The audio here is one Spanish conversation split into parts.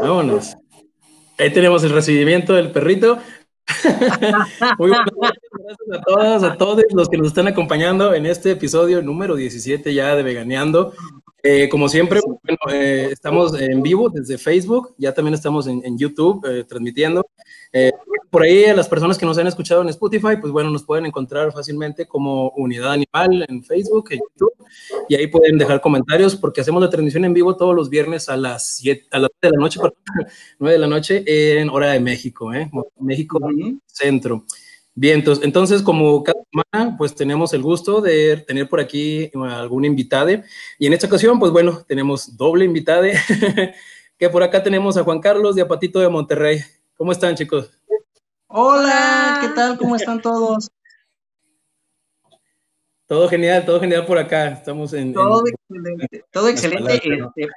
Vámonos. Ahí tenemos el recibimiento del perrito. Muy buenas gracias a todas, a todos los que nos están acompañando en este episodio número 17 ya de Veganeando. Eh, como siempre, bueno, eh, estamos en vivo desde Facebook, ya también estamos en, en YouTube eh, transmitiendo. Eh, por ahí a las personas que nos han escuchado en Spotify, pues bueno, nos pueden encontrar fácilmente como Unidad Animal en Facebook, en YouTube, y ahí pueden dejar comentarios porque hacemos la transmisión en vivo todos los viernes a las 7, a las 9 de la noche, perdón, 9 de la noche en hora de México, ¿eh? México Centro. Bien, entonces, entonces, como cada semana, pues tenemos el gusto de tener por aquí algún invitado. Y en esta ocasión, pues bueno, tenemos doble invitado, que por acá tenemos a Juan Carlos de Apatito de Monterrey. ¿Cómo están, chicos? Hola, ¿qué tal? ¿Cómo están todos? Todo genial, todo genial por acá. Estamos en. Todo en, excelente, todo excelente. Este,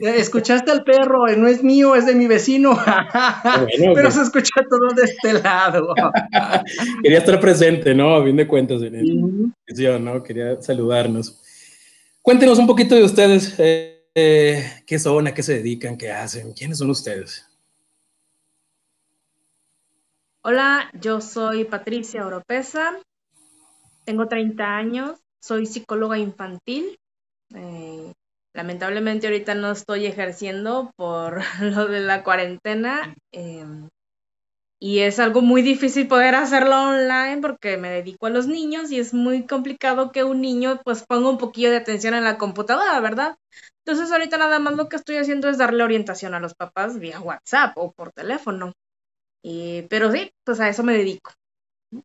escuchaste al perro, no es mío, es de mi vecino. Bueno, Pero pues. se escucha todo de este lado. Quería estar presente, ¿no? A fin de cuentas, en el ¿no? Quería saludarnos. Cuéntenos un poquito de ustedes. Eh, eh, ¿Qué son? ¿A qué se dedican? ¿Qué hacen? ¿Quiénes son ustedes? Hola, yo soy Patricia Oropesa, tengo 30 años, soy psicóloga infantil. Eh, lamentablemente ahorita no estoy ejerciendo por lo de la cuarentena eh, y es algo muy difícil poder hacerlo online porque me dedico a los niños y es muy complicado que un niño pues ponga un poquillo de atención en la computadora, ¿verdad? Entonces ahorita nada más lo que estoy haciendo es darle orientación a los papás vía WhatsApp o por teléfono. Eh, pero sí, pues a eso me dedico.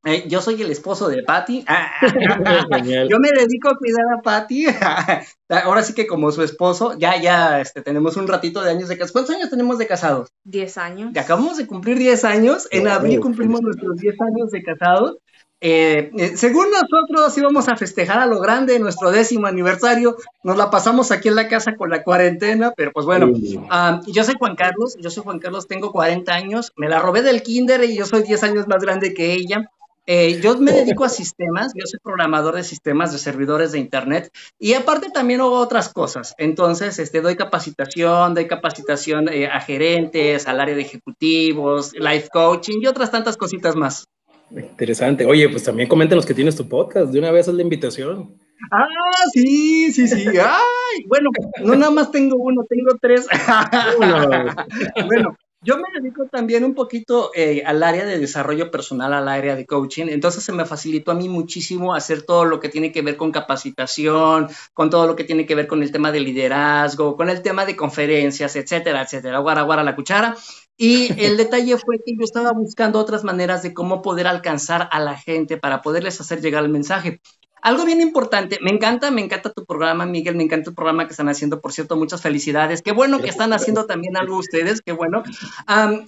Eh, yo soy el esposo de Patty. yo me dedico a cuidar a Patty. Ahora sí que como su esposo, ya, ya este, tenemos un ratito de años de casados. ¿Cuántos años tenemos de casados? Diez años. Ya acabamos de cumplir diez años. En abril cumplimos nuestros diez años de casados. Eh, eh, según nosotros íbamos a festejar a lo grande nuestro décimo aniversario, nos la pasamos aquí en la casa con la cuarentena, pero pues bueno, um, yo soy Juan Carlos, yo soy Juan Carlos, tengo 40 años, me la robé del kinder y yo soy 10 años más grande que ella. Eh, yo me dedico a sistemas, yo soy programador de sistemas de servidores de Internet y aparte también hago otras cosas. Entonces, este, doy capacitación, doy capacitación a gerentes, al área de ejecutivos, life coaching y otras tantas cositas más. Interesante. Oye, pues también coméntanos que tienes tu podcast. De una vez es la invitación. Ah, sí, sí, sí. Ay, bueno, no nada más tengo uno, tengo tres. bueno, yo me dedico también un poquito eh, al área de desarrollo personal, al área de coaching, entonces se me facilitó a mí muchísimo hacer todo lo que tiene que ver con capacitación, con todo lo que tiene que ver con el tema de liderazgo, con el tema de conferencias, etcétera, etcétera. Guara, guara la cuchara. Y el detalle fue que yo estaba buscando otras maneras de cómo poder alcanzar a la gente para poderles hacer llegar el mensaje. Algo bien importante, me encanta, me encanta tu programa, Miguel, me encanta el programa que están haciendo, por cierto, muchas felicidades. Qué bueno que están haciendo también algo ustedes, qué bueno.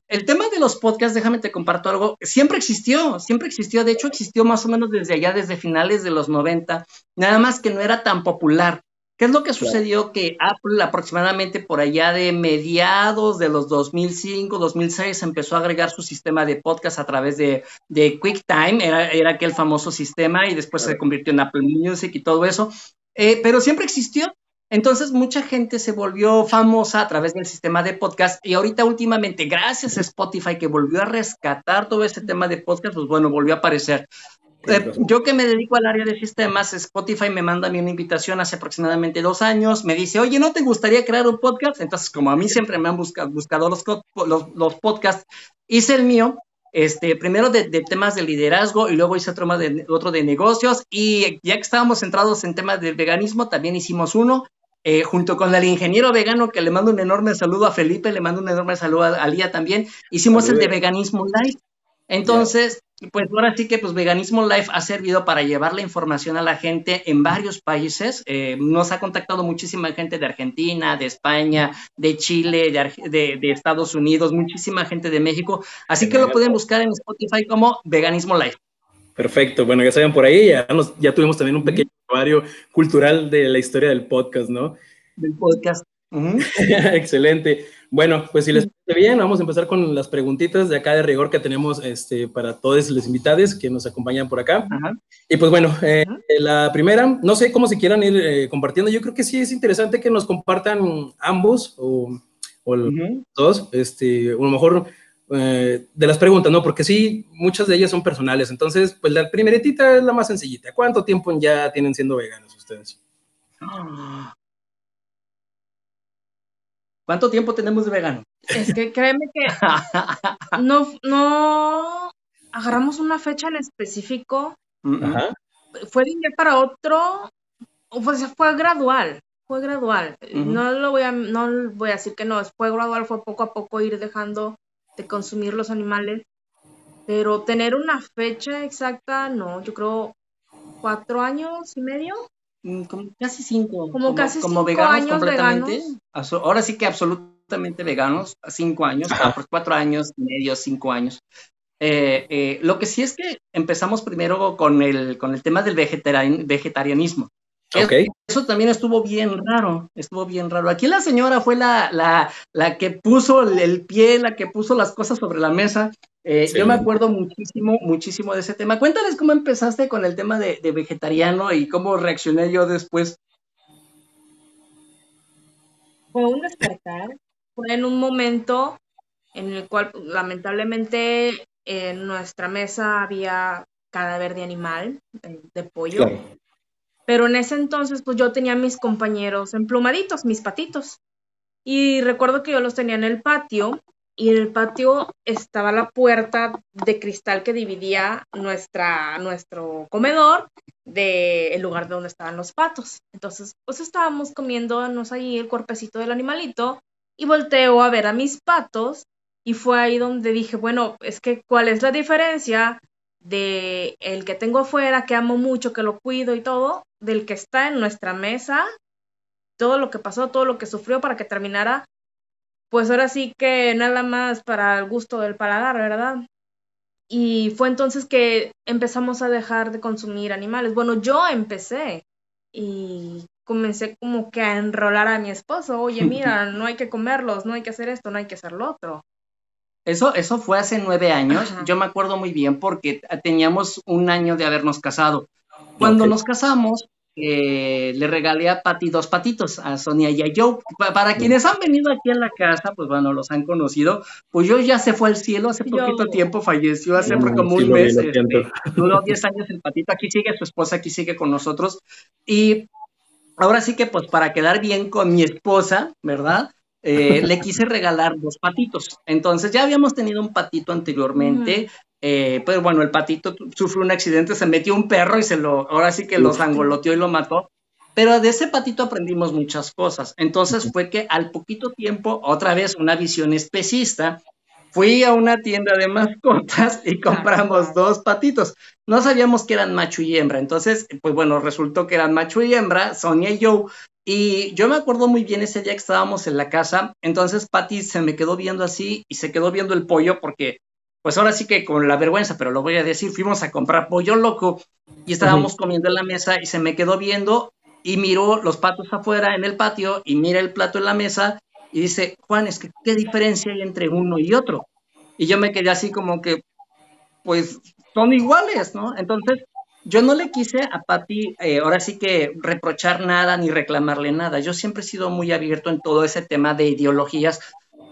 el tema de los podcasts, déjame te comparto algo, siempre existió, siempre existió, de hecho existió más o menos desde allá, desde finales de los 90, nada más que no era tan popular. ¿Qué es lo que sucedió? Que Apple aproximadamente por allá de mediados de los 2005, 2006 empezó a agregar su sistema de podcast a través de, de QuickTime, era, era aquel famoso sistema y después se convirtió en Apple Music y todo eso, eh, pero siempre existió. Entonces mucha gente se volvió famosa a través del sistema de podcast y ahorita últimamente, gracias a Spotify que volvió a rescatar todo ese tema de podcast, pues bueno, volvió a aparecer. Eh, yo que me dedico al área de sistemas, Spotify me manda a mí una invitación hace aproximadamente dos años, me dice, oye, ¿no te gustaría crear un podcast? Entonces, como a mí siempre me han buscado, buscado los, los, podcasts, hice el mío, este, primero de, temas de liderazgo y luego hice otro, de, otro de negocios y ya que estábamos centrados en temas del veganismo, también hicimos uno. Eh, junto con el ingeniero vegano, que le mando un enorme saludo a Felipe, le mando un enorme saludo a, Lía también, hicimos el de veganismo live. Entonces, pues ahora sí que pues Veganismo Life ha servido para llevar la información a la gente en varios países. Eh, nos ha contactado muchísima gente de Argentina, de España, de Chile, de, de, Estados Unidos, muchísima gente de México. Así que lo pueden buscar en Spotify como Veganismo Life. Perfecto. Bueno, ya saben por ahí, ya, ya tuvimos también un pequeño barrio cultural de la historia del podcast, ¿no? Del podcast. Excelente. Bueno, pues si les parece bien, vamos a empezar con las preguntitas de acá de rigor que tenemos este, para todos los invitados que nos acompañan por acá. Y pues bueno, eh, la primera, no sé cómo se quieran ir eh, compartiendo, yo creo que sí es interesante que nos compartan ambos o, o dos, este, a lo mejor eh, de las preguntas, ¿no? Porque sí, muchas de ellas son personales. Entonces, pues la primeritita es la más sencillita. ¿Cuánto tiempo ya tienen siendo veganos ustedes? ¿Cuánto tiempo tenemos de vegano? Es que créeme que no, no agarramos una fecha en específico. Fue de un día para otro, pues fue gradual, fue gradual. No lo voy a, no voy a decir que no, fue gradual, fue poco a poco ir dejando de consumir los animales, pero tener una fecha exacta, no, yo creo cuatro años y medio. Mm, como casi cinco. Como, casi como veganos años completamente. Ahora sí que absolutamente veganos, cinco años, cuatro años y medio, cinco años. Eh, eh, lo que sí es que empezamos primero con el, con el tema del vegetarianismo. Eso también estuvo bien raro, estuvo bien raro. Aquí la señora fue la, la, la que puso el, pie, la que puso las cosas sobre la mesa. Eh, yo me acuerdo muchísimo, muchísimo de ese tema. Cuéntales cómo empezaste con el tema de, vegetariano y cómo reaccioné yo después. Fue un despertar, fue en un momento en el cual lamentablemente en nuestra mesa había cadáver de animal, de, pollo. Pero en ese entonces, pues yo tenía mis compañeros emplumaditos, mis patitos. Y recuerdo que yo los tenía en el patio y en el patio estaba la puerta de cristal que dividía nuestra, nuestro comedor del lugar donde estaban los patos. Entonces, pues estábamos comiéndonos ahí el cuerpecito del animalito y volteo a ver a mis patos y fue ahí donde dije, bueno, es que cuál es la diferencia de el que tengo afuera, que amo mucho, que lo cuido y todo, del que está en nuestra mesa, todo lo que pasó, todo lo que sufrió para que terminara, pues ahora sí que nada más para el gusto del paladar, ¿verdad? Y fue entonces que empezamos a dejar de consumir animales. Bueno, yo empecé y comencé como que a enrolar a mi esposo, oye, mira, no hay que comerlos, no hay que hacer esto, no hay que hacer lo otro. Eso, eso fue hace nueve años, yo me acuerdo muy bien porque teníamos un año de habernos casado. Cuando nos casamos, eh, le regalé a Pati dos patitos, a Sonia y a Joe. Para quienes han venido aquí en la casa, pues bueno, los han conocido. Pues yo ya se fue al cielo hace poquito tiempo, falleció hace como un mes. Este, duró 10 años el patito, aquí sigue su esposa, aquí sigue con nosotros. Y ahora sí que, pues para quedar bien con mi esposa, ¿verdad? Eh, le quise regalar dos patitos. Entonces ya habíamos tenido un patito anteriormente, eh, pero bueno, el patito sufrió un accidente, se metió un perro y se lo, ahora sí que lo sangoloteó y lo mató. Pero de ese patito aprendimos muchas cosas. Entonces fue que al poquito tiempo, otra vez una visión especista, fui a una tienda de mascotas y compramos dos patitos. No sabíamos que eran macho y hembra. Entonces, pues bueno, resultó que eran macho y hembra, Sonia y yo. Y yo me acuerdo muy bien ese día que estábamos en la casa. Entonces, Patty se me quedó viendo así y se quedó viendo el pollo porque pues ahora sí que con la vergüenza, pero lo voy a decir, fuimos a comprar pollo loco y estábamos comiendo en la mesa y se me quedó viendo y miró los patos afuera en el patio y mira el plato en la mesa y dice, Juan, es que qué diferencia hay entre uno y otro. Y yo me quedé así como que, pues son iguales, ¿no? Entonces, yo no le quise a Pati, eh, ahora sí que reprochar nada ni reclamarle nada. Yo siempre he sido muy abierto en todo ese tema de ideologías,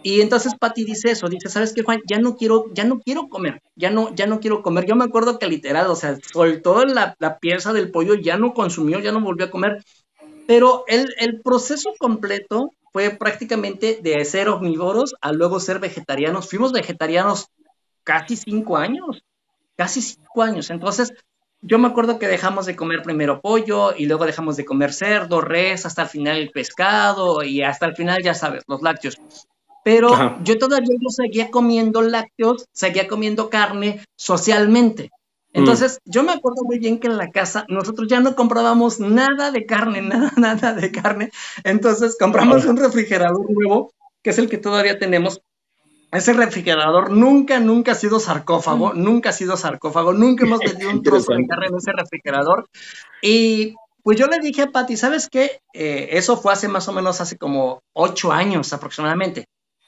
y entonces Patty dice eso, dice, ¿sabes qué, Juan? Ya no quiero, ya no quiero comer, ya no, ya no quiero comer. Yo me acuerdo que literal, o sea, soltó la, la pieza del pollo, ya no consumió, ya no volvió a comer. Pero el, el proceso completo fue prácticamente de ser omnívoros a luego ser vegetarianos. Fuimos vegetarianos casi cinco años, casi cinco años. Entonces, yo me acuerdo que dejamos de comer primero pollo y luego dejamos de comer cerdo, res, hasta el final el pescado y hasta el final, ya sabes, los lácteos pero yo todavía yo seguía comiendo lácteos, seguía comiendo carne socialmente. Mm. Entonces, yo me acuerdo muy bien que en la casa nosotros ya no comprábamos nada de carne, nada, nada de carne. Entonces, compramos un refrigerador nuevo, que es el que todavía tenemos. Ese refrigerador nunca, nunca ha sido sarcófago, mm. nunca ha sido sarcófago, nunca hemos metido un trozo de carne en ese refrigerador. Y pues yo le dije a Patti, ¿sabes qué? Eh, eso fue hace más o menos, hace como ocho años aproximadamente.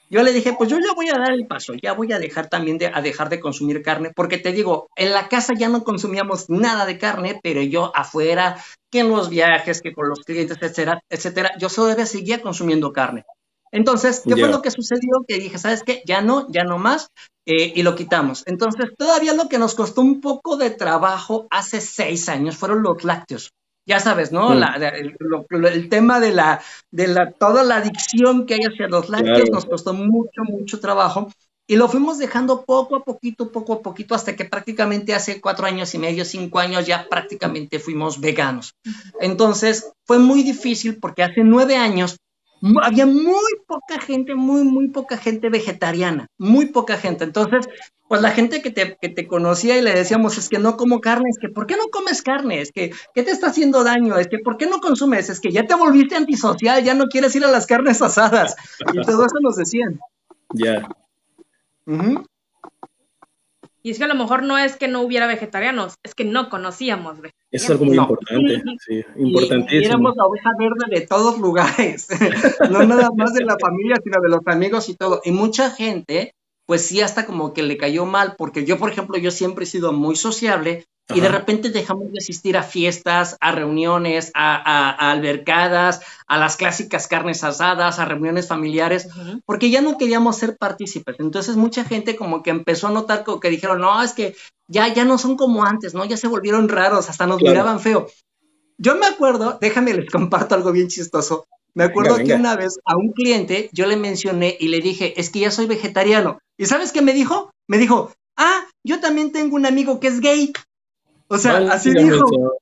Yo le dije, pues yo ya voy a dar el paso, ya voy a dejar también de, a dejar de consumir carne, porque te digo, en la casa ya no consumíamos nada de carne, pero yo afuera, que en los viajes, que con los clientes, etcétera, etcétera, yo todavía seguía consumiendo carne. Entonces, ¿qué fue lo que sucedió? Que dije, ¿sabes qué? Ya no, ya no más, eh, y lo quitamos. Entonces, todavía lo que nos costó un poco de trabajo hace seis años fueron los lácteos. Ya sabes, ¿no? Mm. el, tema de la, de la, toda la adicción que hay hacia los lácteos nos costó mucho, mucho trabajo. Y lo fuimos dejando poco a poquito, poco a poquito, hasta que prácticamente hace cuatro años y medio, cinco años, ya prácticamente fuimos veganos. Entonces, fue muy difícil porque hace nueve años había muy poca gente, muy, muy poca gente vegetariana, muy poca gente. Entonces, pues la gente que te, que te conocía y le decíamos, es que no como carne, es que ¿por qué no comes carne? Es que, ¿qué te está haciendo daño? Es que ¿por qué no consumes? Es que ya te volviste antisocial, ya no quieres ir a las carnes asadas. Y todo eso nos decían. Ya. Y es que a lo mejor no es que no hubiera vegetarianos, es que no conocíamos vegetarianos. es algo muy importante, sí, importantísimo. Y, éramos la oveja verde de todos lugares, no nada más de la familia, sino de los amigos y todo. Y mucha gente, pues sí, hasta como que le cayó mal, porque yo, por ejemplo, yo siempre he sido muy sociable y de repente dejamos de asistir a fiestas, a reuniones, a, albercadas, a las clásicas carnes asadas, a reuniones familiares, porque ya no queríamos ser partícipes. Entonces mucha gente como que empezó a notar como que dijeron, no, es que ya, ya no son como antes, ¿no? Ya se volvieron raros, hasta nos miraban feo. Yo me acuerdo, déjame les comparto algo bien chistoso. Me acuerdo que una vez a un cliente yo le mencioné y le dije, es que ya soy vegetariano. ¿Y sabes qué me dijo? Me dijo, ah, yo también tengo un amigo que es gay. O sea, así dijo.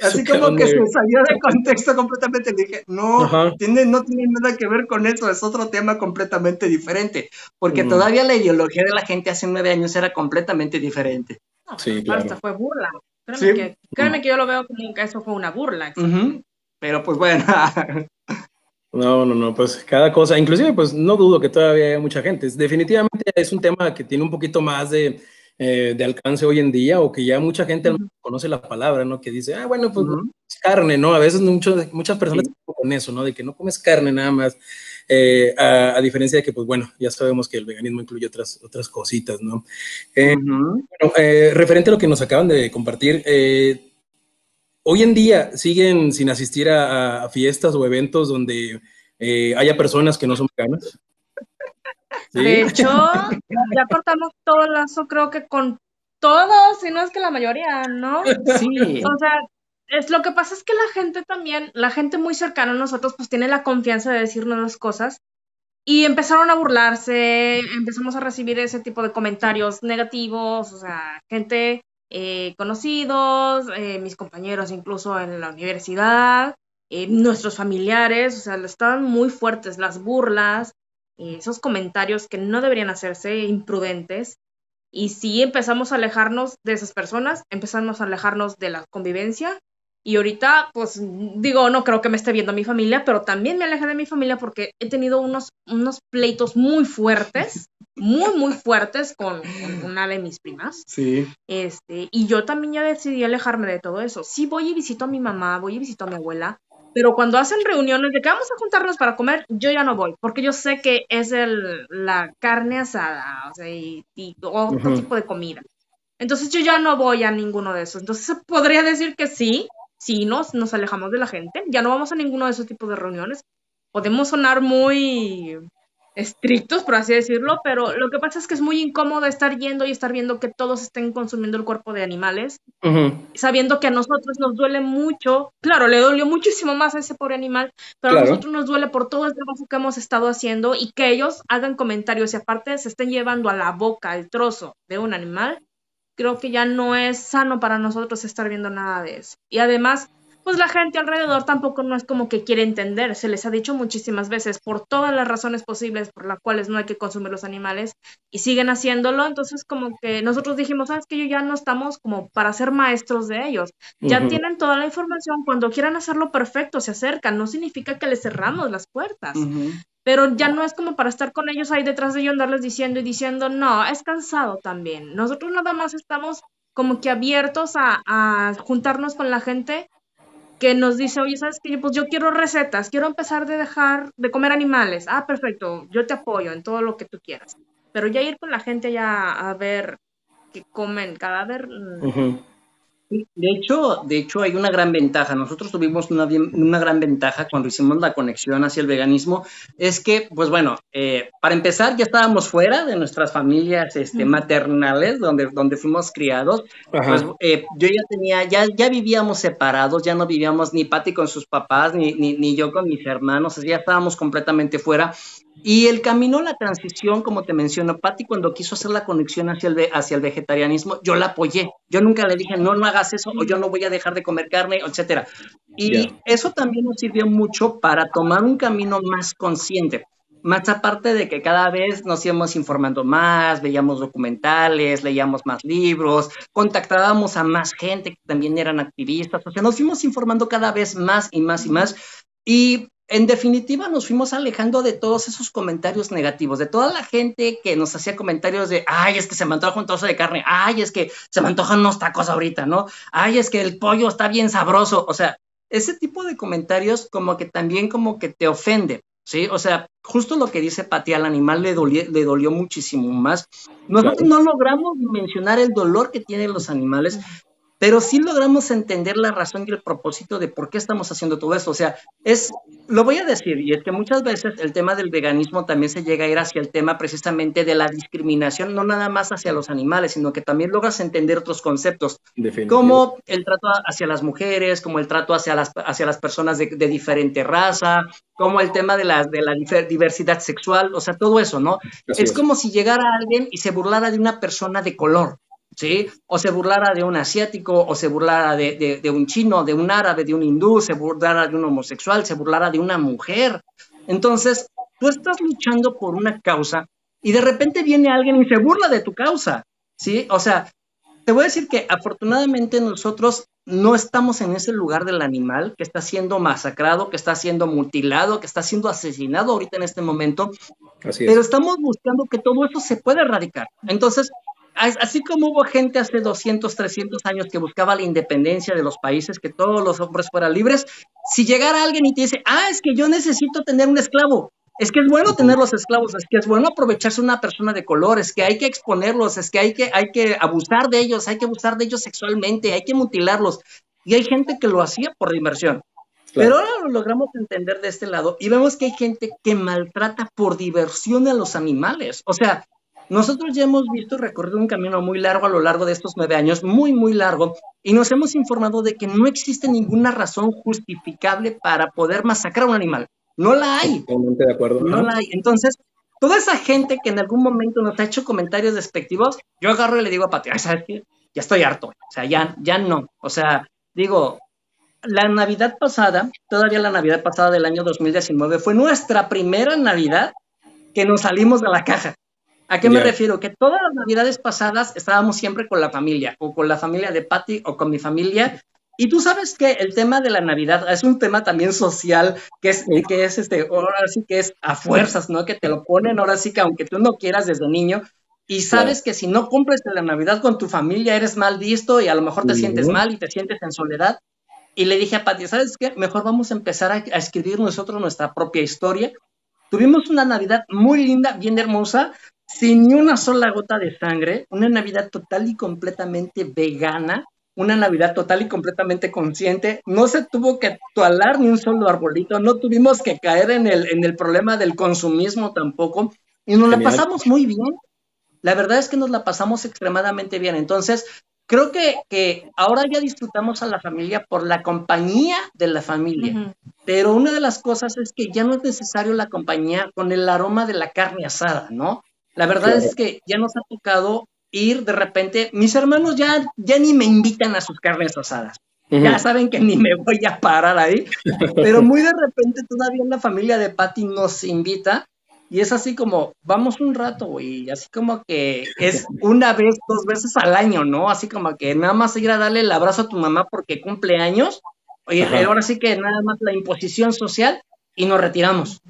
Así, como que se salió de contexto completamente. dije, no, tiene, no tiene nada que ver con eso, es otro tema completamente diferente. Porque mm. todavía la ideología de la gente hace nueve años era completamente diferente. sí, claro. fue burla. Créeme, que, créeme, que, yo lo veo como que eso fue una burla. Pero pues bueno. No, no, no, pues cada cosa, inclusive pues no dudo que todavía haya mucha gente. Definitivamente es un tema que tiene un poquito más de, eh, de alcance hoy en día o que ya mucha gente conoce la palabra, ¿no? Que dice, ah, bueno, pues es carne, ¿no? A veces muchas personas con eso, ¿no? De que no comes carne nada más, eh, a, diferencia de que, pues bueno, ya sabemos que el veganismo incluye otras, otras cositas, ¿no? Eh, referente a lo que nos acaban de compartir, hoy en día siguen sin asistir a, a fiestas o eventos donde haya personas que no son veganas. De hecho, ya cortamos todo el lazo, creo que con todos, si no es que la mayoría, ¿no? Sí. O sea, es lo que pasa es que la gente también, la gente muy cercana a nosotros, pues tiene la confianza de decirnos las cosas y empezaron a burlarse, empezamos a recibir ese tipo de comentarios negativos, o sea, gente eh, conocidos, eh, mis compañeros incluso en la universidad, eh, nuestros familiares, o sea, estaban muy fuertes las burlas, esos comentarios que no deberían hacerse, imprudentes. Y si empezamos a alejarnos de esas personas, empezamos a alejarnos de la convivencia. Y ahorita, pues digo, no creo que me esté viendo mi familia, pero también me alejé de mi familia porque he tenido unos, unos pleitos muy fuertes, muy, muy fuertes con, una de mis primas. Sí. Este, y yo también ya decidí alejarme de todo eso. Sí voy y visito a mi mamá, voy y visito a mi abuela, pero cuando hacen reuniones de que vamos a juntarnos para comer, yo ya no voy, porque yo sé que es el, la carne asada, o sea, y, otro tipo de comida. Entonces yo ya no voy a ninguno de esos. Entonces podría decir que sí, sí nos, nos alejamos de la gente, ya no vamos a ninguno de esos tipos de reuniones. Podemos sonar muy estrictos, por así decirlo, pero lo que pasa es que es muy incómodo estar yendo y estar viendo que todos estén consumiendo el cuerpo de animales, sabiendo que a nosotros nos duele mucho, claro, le dolió muchísimo más a ese pobre animal, pero a nosotros nos duele por todo el trabajo que hemos estado haciendo y que ellos hagan comentarios y aparte se estén llevando a la boca el trozo de un animal, creo que ya no es sano para nosotros estar viendo nada de eso. Y además, pues la gente alrededor tampoco no es como que quiere entender. Se les ha dicho muchísimas veces por todas las razones posibles por las cuales no hay que consumir los animales y siguen haciéndolo. Entonces como que nosotros dijimos, sabes que yo ya no estamos como para ser maestros de ellos. Ya tienen toda la información. Cuando quieran hacerlo perfecto, se acercan. No significa que les cerramos las puertas. Pero ya no es como para estar con ellos ahí detrás de ellos, andarles diciendo y diciendo, no, es cansado también. Nosotros nada más estamos como que abiertos a, a juntarnos con la gente que nos dice, oye, ¿sabes qué? Pues yo quiero recetas, quiero empezar de dejar de comer animales. Ah, perfecto, yo te apoyo en todo lo que tú quieras. Pero ya ir con la gente ya a ver que comen cadáver. Mm, De hecho, de hecho hay una gran ventaja. Nosotros tuvimos una, una gran ventaja cuando hicimos la conexión hacia el veganismo. Es que, pues bueno, eh, para empezar ya estábamos fuera de nuestras familias este, maternales, donde, donde fuimos criados. Pues eh, yo ya tenía, ya, ya vivíamos separados, ya no vivíamos ni Patti con sus papás, ni, ni, ni yo con mis hermanos, ya estábamos completamente fuera. Y el camino, la transición, como te menciono, Patti, cuando quiso hacer la conexión hacia el, hacia el vegetarianismo, yo la apoyé. Yo nunca le dije, no, no hagas eso, o yo no voy a dejar de comer carne, etcétera. Y eso también nos sirvió mucho para tomar un camino más consciente. Más aparte de que cada vez nos íbamos informando más, veíamos documentales, leíamos más libros, contactábamos a más gente que también eran activistas, o sea, nos fuimos informando cada vez más y más y más. Y en definitiva nos fuimos alejando de todos esos comentarios negativos, de toda la gente que nos hacía comentarios de, ay, es que se me antoja un trozo de carne, ay, es que se me antojan unos tacos ahorita, ¿no? Ay, es que el pollo está bien sabroso, o sea, ese tipo de comentarios como que también como que te ofende, ¿sí? O sea, justo lo que dice Pati, al animal le dolió, le dolió muchísimo más. Nosotros no logramos mencionar el dolor que tienen los animales, pero sí logramos entender la razón y el propósito de por qué estamos haciendo todo esto. O sea, es, lo voy a decir, y es que muchas veces el tema del veganismo también se llega a ir hacia el tema precisamente de la discriminación, no nada más hacia los animales, sino que también logras entender otros conceptos, como el trato hacia las mujeres, como el trato hacia las, hacia las personas de, diferente raza, como el tema de la, de la diversidad sexual, o sea, todo eso, ¿no? es como si llegara alguien y se burlara de una persona de color. ¿Sí? O se burlara de un asiático, o se burlara de, un chino, de un árabe, de un hindú, se burlara de un homosexual, se burlara de una mujer. Entonces, tú estás luchando por una causa y de repente viene alguien y se burla de tu causa, ¿sí? O sea, te voy a decir que afortunadamente nosotros no estamos en ese lugar del animal que está siendo masacrado, que está siendo mutilado, que está siendo asesinado ahorita en este momento, pero estamos buscando que todo eso se pueda erradicar. Entonces, así como hubo gente hace 200, 300 años que buscaba la independencia de los países, que todos los hombres fueran libres, si llegara alguien y te dice, ah, es que yo necesito tener un esclavo, es que es bueno tener los esclavos, es que es bueno aprovecharse una persona de color, es que hay que exponerlos, es que hay que, hay que abusar de ellos, hay que abusar de ellos sexualmente, hay que mutilarlos. Y hay gente que lo hacía por diversión. Pero ahora lo logramos entender de este lado y vemos que hay gente que maltrata por diversión a los animales. O sea, nosotros ya hemos visto recorrer un camino muy largo a lo largo de estos nueve años, muy, muy largo, y nos hemos informado de que no existe ninguna razón justificable para poder masacrar a un animal. No la hay. Totalmente de acuerdo. No la hay. Entonces, toda esa gente que en algún momento nos ha hecho comentarios despectivos, yo agarro y le digo a Pati, ¿sabes qué? Ya estoy harto. O sea, ya, ya no. O sea, digo, la Navidad pasada, todavía la Navidad pasada del año 2019, fue nuestra primera Navidad que nos salimos de la caja. ¿A qué me refiero? Que todas las navidades pasadas estábamos siempre con la familia, o con la familia de Patty, o con mi familia. Y tú sabes que el tema de la Navidad es un tema también social, que es, que es este, ahora sí que es a fuerzas, ¿no? Que te lo ponen ahora sí que aunque tú no quieras desde niño, y sabes que si no cumples la Navidad con tu familia eres mal visto y a lo mejor te sientes mal y te sientes en soledad. Y le dije a Patty, ¿sabes qué? Mejor vamos a empezar a, a escribir nosotros nuestra propia historia. Tuvimos una Navidad muy linda, bien hermosa, sin ni una sola gota de sangre, una Navidad total y completamente vegana, una Navidad total y completamente consciente. No se tuvo que toalar ni un solo arbolito, no tuvimos que caer en el, en el problema del consumismo tampoco, y nos la pasamos muy bien. La verdad es que nos la pasamos extremadamente bien. Entonces, creo que, que ahora ya disfrutamos a la familia por la compañía de la familia, pero una de las cosas es que ya no es necesario la compañía con el aroma de la carne asada, ¿no? La verdad es que ya nos ha tocado ir de repente, mis hermanos ya, ya ni me invitan a sus carnes asadas. Ya saben que ni me voy a parar ahí, pero muy de repente todavía la familia de Patty nos invita y es así como, vamos un rato, y así como que es una vez, dos veces al año, ¿no? Así como que nada más ir a darle el abrazo a tu mamá porque cumple años, oye, ahora sí que nada más la imposición social y nos retiramos.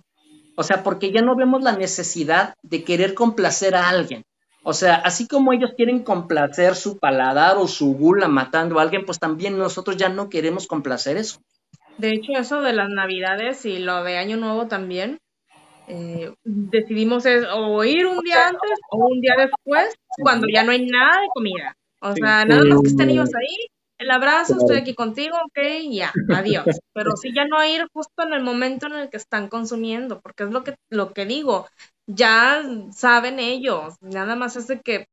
O sea, porque ya no vemos la necesidad de querer complacer a alguien. O sea, así como ellos quieren complacer su paladar o su gula matando a alguien, pues también nosotros ya no queremos complacer eso. De hecho, eso de las navidades y lo de Año Nuevo también, eh, decidimos o ir un día antes o un día después, cuando ya no hay nada de comida. O sea, nada más que estén ellos ahí, el abrazo, estoy aquí contigo, ok, ya, adiós. Pero sí ya no ir justo en el momento en el que están consumiendo, porque es lo que, lo que digo, ya saben ellos, nada más es de que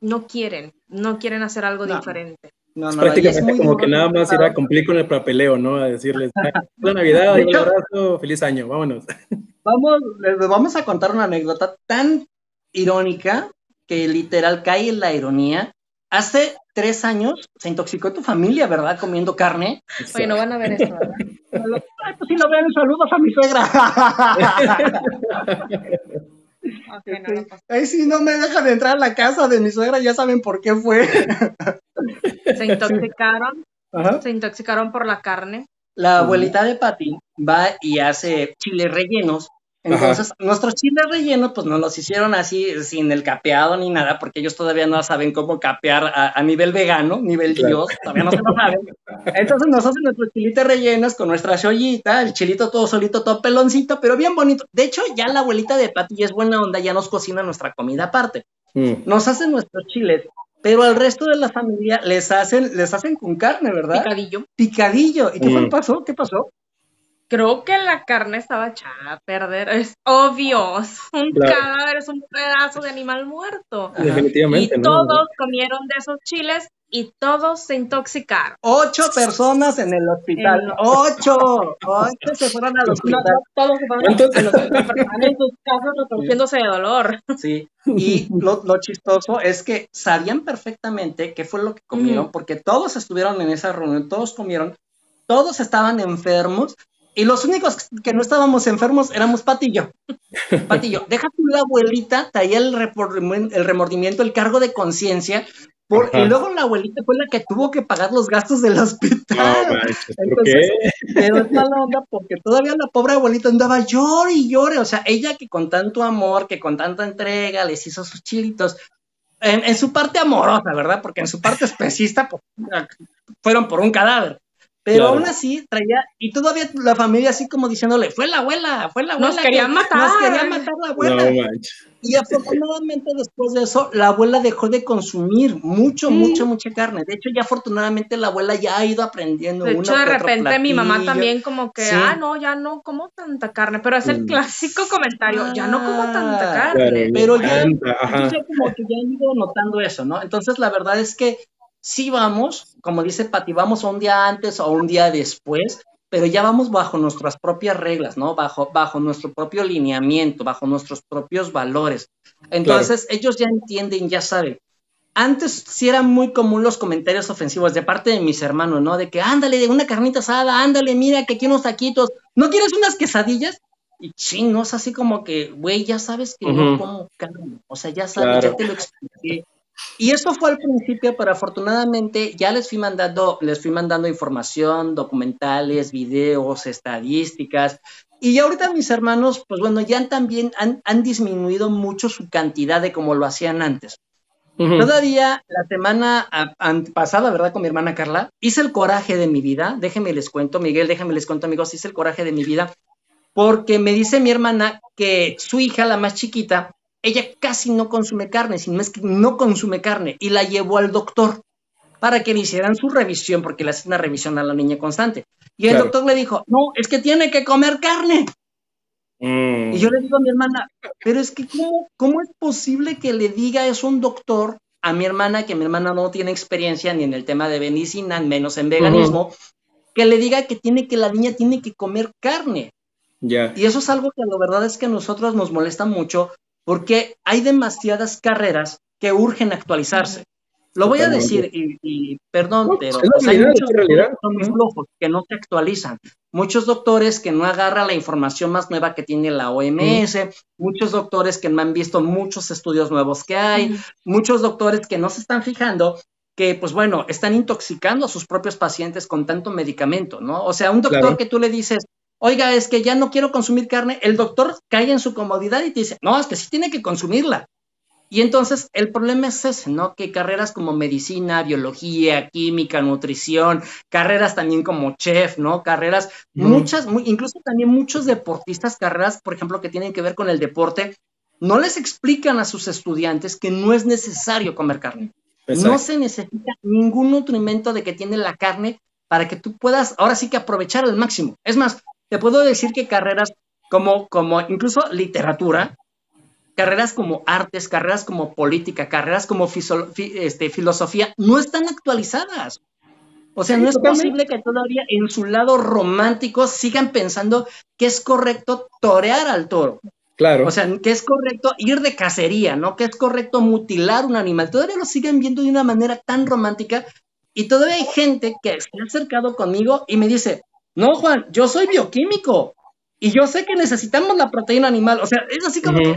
no quieren, no quieren hacer algo diferente. No, no, prácticamente como que nada más ir a cumplir con el papeleo, ¿no? A decirles, buena Navidad, un abrazo, feliz año, vámonos. Vamos, les vamos a contar una anécdota tan irónica que literal cae en la ironía. Hace tres años se intoxicó tu familia, ¿verdad? Comiendo carne. Oye, no van a ver eso, ¿verdad? pues si lo ven, saludos a mi suegra. Ay, si no me dejan entrar a la casa de mi suegra, ya saben por qué fue. Se intoxicaron. Se intoxicaron por la carne. La abuelita de Patty va y hace chiles rellenos entonces, nuestros chiles rellenos, pues no los hicieron así, sin el capeado ni nada, porque ellos todavía no saben cómo capear a, nivel vegano, nivel Dios, todavía no se lo saben. Entonces, nos hacen nuestros chilitos rellenos con nuestra chollita, el chilito todo solito, todo peloncito, pero bien bonito. De hecho, ya la abuelita de Pati es buena onda, ya nos cocina nuestra comida aparte. Mm. Nos hacen nuestros chiles, pero al resto de la familia les hacen, les hacen con carne, ¿verdad? Picadillo. Picadillo. ¿Y qué mm. pasó? ¿Qué pasó? Creo que la carne estaba echada a perder. Es obvio, un cadáver es un pedazo de animal muerto. Definitivamente. Y todos comieron de esos chiles y todos se intoxicaron. Ocho personas en el hospital. Ocho. Ocho se fueron al hospital. todos se fueron al hospital. en sus casas retorciéndose de dolor. Sí. Y lo, chistoso es que sabían perfectamente qué fue lo que comieron, porque todos estuvieron en esa reunión, todos comieron, todos estaban enfermos y los únicos que no estábamos enfermos éramos Patillo. Patillo, deja tú la abuelita, traía el, el remordimiento, el cargo de conciencia, y luego la abuelita fue la que tuvo que pagar los gastos del hospital. Entonces, pero es mala onda porque todavía la pobre abuelita andaba llore y llore. O sea, ella que con tanto amor, que con tanta entrega les hizo sus chilitos, en, en su parte amorosa, ¿verdad? Porque en su parte especista, pues, fueron por un cadáver. Pero aún así traía, y todavía la familia así como diciéndole, fue la abuela, fue la abuela. Nos querían matar. Nos querían matar la abuela. y afortunadamente después de eso, la abuela dejó de consumir mucho, mucha, mucha carne. De hecho, ya afortunadamente la abuela ya ha ido aprendiendo. De hecho, de repente mi mamá también como que, ah, no, ya no como tanta carne. Pero es el mm. clásico comentario, ya no como tanta ah, carne. pero ya, yo como que ya he ido notando eso, ¿no? Entonces, la verdad es que sí vamos, como dice Pati, vamos un día antes o un día después, pero ya vamos bajo nuestras propias reglas, ¿no? Bajo, bajo nuestro propio lineamiento, bajo nuestros propios valores. Entonces, ellos ya entienden, ya saben. Antes sí eran muy común los comentarios ofensivos de parte de mis hermanos, ¿no? De que ándale, de una carnita asada, ándale, mira que aquí unos taquitos, ¿no quieres unas quesadillas? Y chinos, así como que, güey, ya sabes que no como carne, o sea, ya sabes, ya te lo expliqué y eso fue al principio, pero afortunadamente ya les fui mandando, les fui mandando información, documentales, videos, estadísticas. Y ahorita mis hermanos, pues bueno, ya también han, disminuido mucho su cantidad de como lo hacían antes. Todavía la semana pasada, ¿verdad? Con mi hermana Carla, hice el coraje de mi vida. Déjenme les cuento, Miguel, déjenme les cuento, amigos, hice el coraje de mi vida. Porque me dice mi hermana que su hija, la más chiquita, ella casi no consume carne, sin más que no consume carne, y la llevó al doctor para que le hicieran su revisión, porque le hacen una revisión a la niña constante. Y el doctor le dijo, no, es que tiene que comer carne. Mm. Y yo le digo a mi hermana, pero es que ¿cómo, ¿cómo es posible que le diga eso un doctor a mi hermana, que mi hermana no tiene experiencia ni en el tema de medicina, menos en veganismo, que le diga que tiene que la niña tiene que comer carne? Y eso es algo que la verdad es que a nosotros nos molesta mucho porque hay demasiadas carreras que urgen actualizarse. Lo voy a decir, y, perdón, pero hay muchos flojos que no se actualizan. Muchos doctores que no agarran la información más nueva que tiene la OMS, muchos doctores que no han visto muchos estudios nuevos que hay, muchos doctores que no se están fijando que, pues bueno, están intoxicando a sus propios pacientes con tanto medicamento, ¿no? O sea, un doctor que tú le dices, oiga, es que ya no quiero consumir carne, el doctor cae en su comodidad y te dice, no, es que sí tiene que consumirla. Y entonces el problema es ese, ¿no? Que carreras como medicina, biología, química, nutrición, carreras también como chef, ¿no? Carreras, muchas, incluso también muchos deportistas, carreras, por ejemplo, que tienen que ver con el deporte, no les explican a sus estudiantes que no es necesario comer carne. No se necesita ningún nutrimento de que tiene la carne para que tú puedas ahora sí que aprovechar al máximo. Es más, te puedo decir que carreras como, como incluso literatura, carreras como artes, carreras como política, carreras como este, filosofía, no están actualizadas. O sea, no es posible que todavía en su lado romántico sigan pensando que es correcto torear al toro. Claro. O sea, que es correcto ir de cacería, ¿no? Que es correcto mutilar un animal. Todavía lo siguen viendo de una manera tan romántica y todavía hay gente que se ha acercado conmigo y me dice, no, Juan, yo soy bioquímico y yo sé que necesitamos la proteína animal. O sea, es así como que...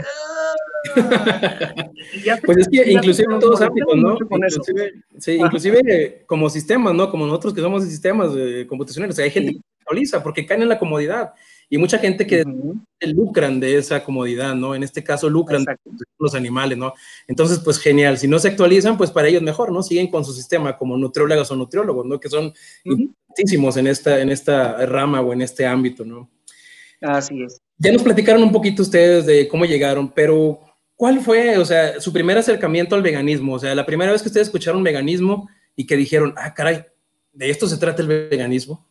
pues es que inclusive en todos ámbitos, ¿no? Inclusive, sí, inclusive como sistemas, ¿no? Como nosotros que somos sistemas eh, computacionales, o sea, hay gente que se actualiza porque caen en la comodidad y mucha gente que lucran de esa comodidad, ¿no? En este caso lucran los animales, ¿no? Entonces, pues genial, si no se actualizan, pues para ellos mejor, ¿no? Siguen con su sistema como nutriólogos o nutriólogos, ¿no? Que son importantísimos en esta, en esta rama o en este ámbito, ¿no? Así es. Ya nos platicaron un poquito ustedes de cómo llegaron, pero ¿cuál fue, o sea, su primer acercamiento al veganismo? O sea, la primera vez que ustedes escucharon veganismo y que dijeron, ah, caray, ¿de esto se trata el veganismo?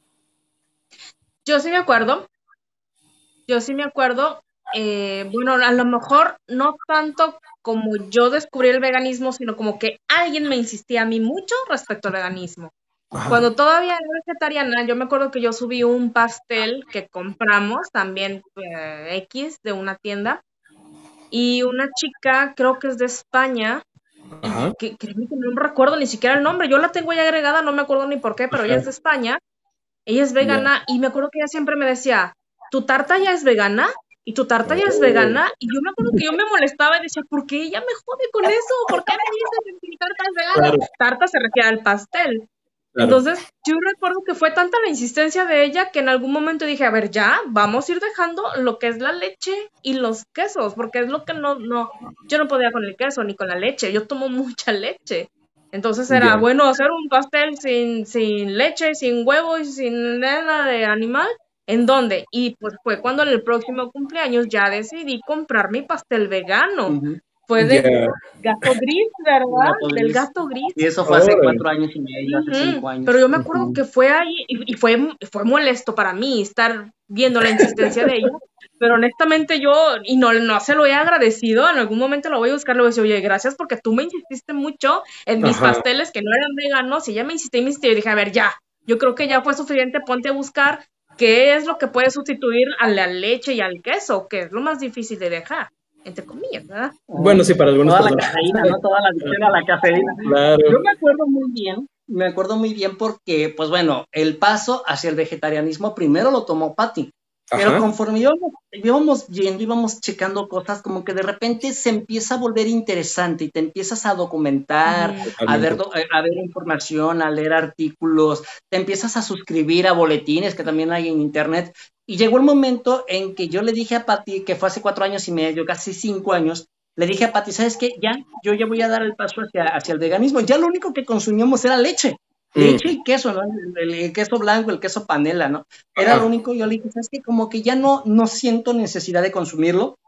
Yo sí me acuerdo. Yo sí me acuerdo. Eh, bueno, a lo mejor no tanto como yo descubrí el veganismo, sino como que alguien me insistía a mí mucho respecto al veganismo. Cuando todavía era vegetariana, yo me acuerdo que yo subí un pastel que compramos también eh, X de una tienda y una chica, creo que es de España, que, no me recuerdo ni siquiera el nombre, yo la tengo ya agregada, no me acuerdo ni por qué, pero ella es de España, ella es vegana y me acuerdo que ella siempre me decía, ¿tu tarta ya es vegana? y tu tarta ya es oh. vegana. Y yo me acuerdo que yo me molestaba y decía, ¿por qué ella me jode con eso? ¿Por qué me dices que mi tarta es vegana? Tarta se refiere al pastel. Entonces, yo recuerdo que fue tanta la insistencia de ella que en algún momento dije, a ver, ya, vamos a ir dejando lo que es la leche y los quesos, porque es lo que no, no, yo no podía con el queso ni con la leche, yo tomo mucha leche. Entonces era bueno hacer un pastel sin, sin leche, sin huevo y sin nada de animal. ¿En dónde? Y pues fue cuando en el próximo cumpleaños ya decidí comprar mi pastel vegano. Fue de gato gris, ¿verdad? Del gato gris. Y eso fue hace cuatro años y medio, hace cinco años. Pero yo me acuerdo que fue ahí y, fue, fue molesto para mí estar viendo la insistencia de ella. Pero honestamente yo, y no, no se lo he agradecido, en algún momento lo voy a buscar, le voy a decir, oye, gracias porque tú me insististe mucho en mis pasteles que no eran veganos, y ella me insistí y me insistí, y dije, a ver, ya, yo creo que ya fue suficiente, ponte a buscar qué es lo que puede sustituir a la leche y al queso, que es lo más difícil de dejar entre comillas, ¿verdad? Bueno, sí, para algunos. Toda la cafeína, ¿no? Toda la adicción a la cafeína. Claro. Yo me acuerdo muy bien, me acuerdo muy bien porque, pues bueno, el paso hacia el vegetarianismo primero lo tomó Patty. Pero conforme íbamos, íbamos yendo, íbamos checando cosas, como que de repente se empieza a volver interesante y te empiezas a documentar, a, ver, eh, a ver información, a leer artículos, te empiezas a suscribir a boletines que también hay en internet. Y llegó el momento en que yo le dije a Pati, que fue hace cuatro años y medio, casi cinco años, le dije a Pati, ¿sabes qué? Ya, yo ya voy a dar el paso hacia, hacia el veganismo. Ya lo único que consumíamos era leche. Mm. Leche y queso, ¿no? El, queso blanco, el queso panela, ¿no? Era lo único, yo le dije, ¿sabes qué? Como que ya no, no siento necesidad de consumirlo.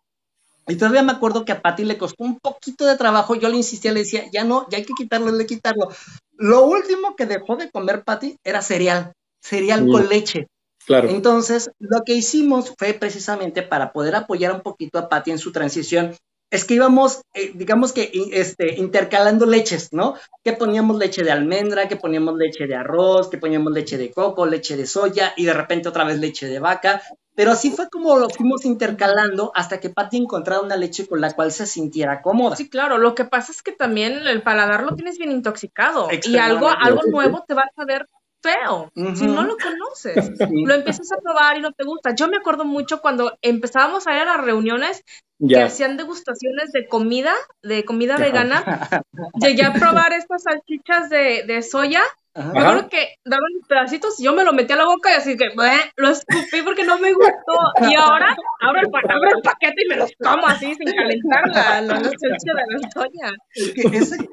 Y todavía me acuerdo que a Pati le costó un poquito de trabajo, yo le insistía, le decía, ya no, ya hay que quitarlo, hay que quitarlo. Lo último que dejó de comer Pati era cereal, cereal con leche. Claro. Entonces, lo que hicimos fue precisamente para poder apoyar un poquito a Patti en su transición, es que íbamos, eh, digamos que este, intercalando leches, ¿no? Que poníamos leche de almendra, que poníamos leche de arroz, que poníamos leche de coco, leche de soya y de repente otra vez leche de vaca. Pero así fue como lo fuimos intercalando hasta que Patty encontrara una leche con la cual se sintiera cómoda. Sí, claro. Lo que pasa es que también el paladar lo tienes bien intoxicado y algo, algo nuevo te va a saber feo. Si no lo conoces, lo empiezas a probar y no te gusta. Yo me acuerdo mucho cuando empezábamos a ir a las reuniones que hacían degustaciones de comida, de comida vegana. Llegué a probar estas salchichas de, de soya. Me acuerdo que daban pedacitos y yo me lo metí a la boca y así que lo escupí porque no me gustó. Y ahora abro el, el paquete y me los como así sin calentar la, la, salchicha de la soya. Es que ese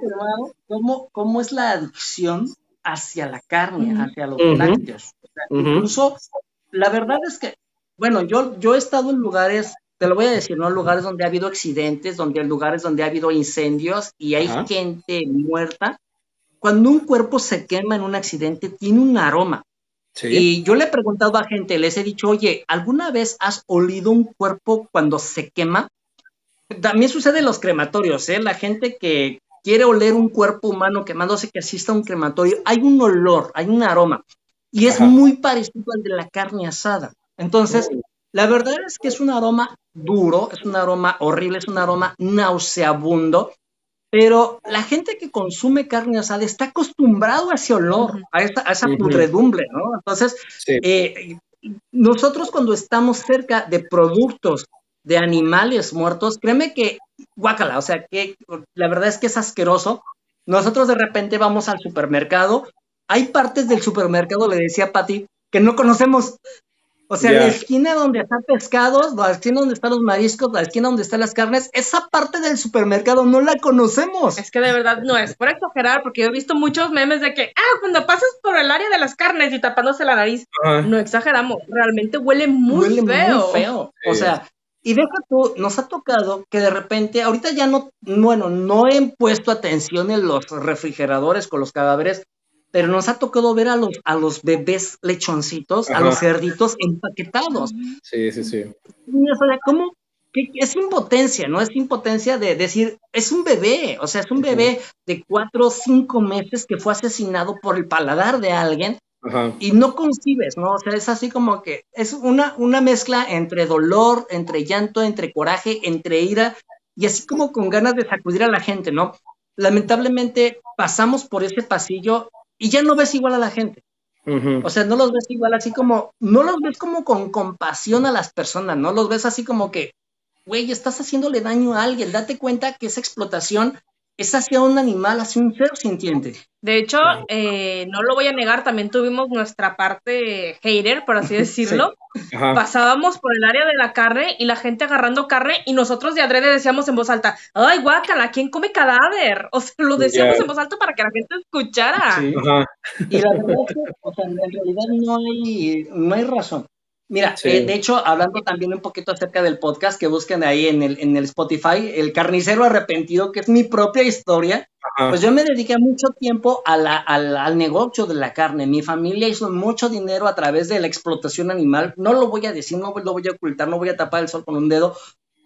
¿cómo, ¿cómo es la adicción hacia la carne, hacia los lácteos. Incluso, la verdad es que, bueno, yo, yo he estado en lugares, te lo voy a decir, ¿no? Lugares donde ha habido accidentes, donde hay lugares donde ha habido incendios y hay gente muerta cuando un cuerpo se quema en un accidente, tiene un aroma. Y yo le he preguntado a gente, les he dicho, oye, ¿alguna vez has olido un cuerpo cuando se quema? También sucede en los crematorios, ¿eh? La gente que quiere oler un cuerpo humano quemándose, que asista a un crematorio, hay un olor, hay un aroma. Y es muy parecido al de la carne asada. Entonces, oh. la verdad es que es un aroma duro, es un aroma horrible, es un aroma nauseabundo. Pero la gente que consume carne asada está acostumbrado a ese olor, a esa, pudredumbre, ¿no? Entonces, eh, nosotros cuando estamos cerca de productos de animales muertos, créeme que, guácala, o sea, que la verdad es que es asqueroso. Nosotros de repente vamos al supermercado, hay partes del supermercado, le decía a Pati, que no conocemos. O sea, la esquina donde están pescados, la esquina donde están los mariscos, la esquina donde están las carnes, esa parte del supermercado no la conocemos. Es que de verdad no es por exagerar, porque yo he visto muchos memes de que, ah, cuando pasas por el área de las carnes y tapándose la nariz, no exageramos, realmente huele muy huele feo. Muy feo. O sea, y deja tú, nos ha tocado que de repente, ahorita ya no, bueno, no he puesto atención en los refrigeradores con los cadáveres, pero nos ha tocado ver a los, a los bebés lechoncitos, a los cerditos empaquetados. Sí, sí, sí. O sea, ¿cómo? es impotencia, ¿no? Es impotencia de decir, es un bebé, o sea, es un bebé de cuatro o cinco meses que fue asesinado por el paladar de alguien y no concibes, ¿no? O sea, es así como que es una, una mezcla entre dolor, entre llanto, entre coraje, entre ira y así como con ganas de sacudir a la gente, ¿no? Lamentablemente pasamos por ese pasillo y ya no ves igual a la gente. O sea, no los ves igual así como, no los ves como con compasión a las personas, no los ves así como que, güey, estás haciéndole daño a alguien, date cuenta que esa explotación es hacia un animal, hacia un ser sintiente. De hecho, eh, no lo voy a negar, también tuvimos nuestra parte hater, por así decirlo. Pasábamos por el área de la carne y la gente agarrando carne y nosotros de adrede decíamos en voz alta, ay, guácala, ¿quién come cadáver? O sea, lo decíamos en voz alta para que la gente escuchara. Y la verdad es que, o sea, en realidad no hay, no hay razón. Mira, eh, de hecho, hablando también un poquito acerca del podcast que busquen ahí en el, en el Spotify, El Carnicero Arrepentido, que es mi propia historia, pues yo me dediqué mucho tiempo a la, al negocio de la carne. Mi familia hizo mucho dinero a través de la explotación animal. No lo voy a decir, no lo voy a ocultar, no voy a tapar el sol con un dedo,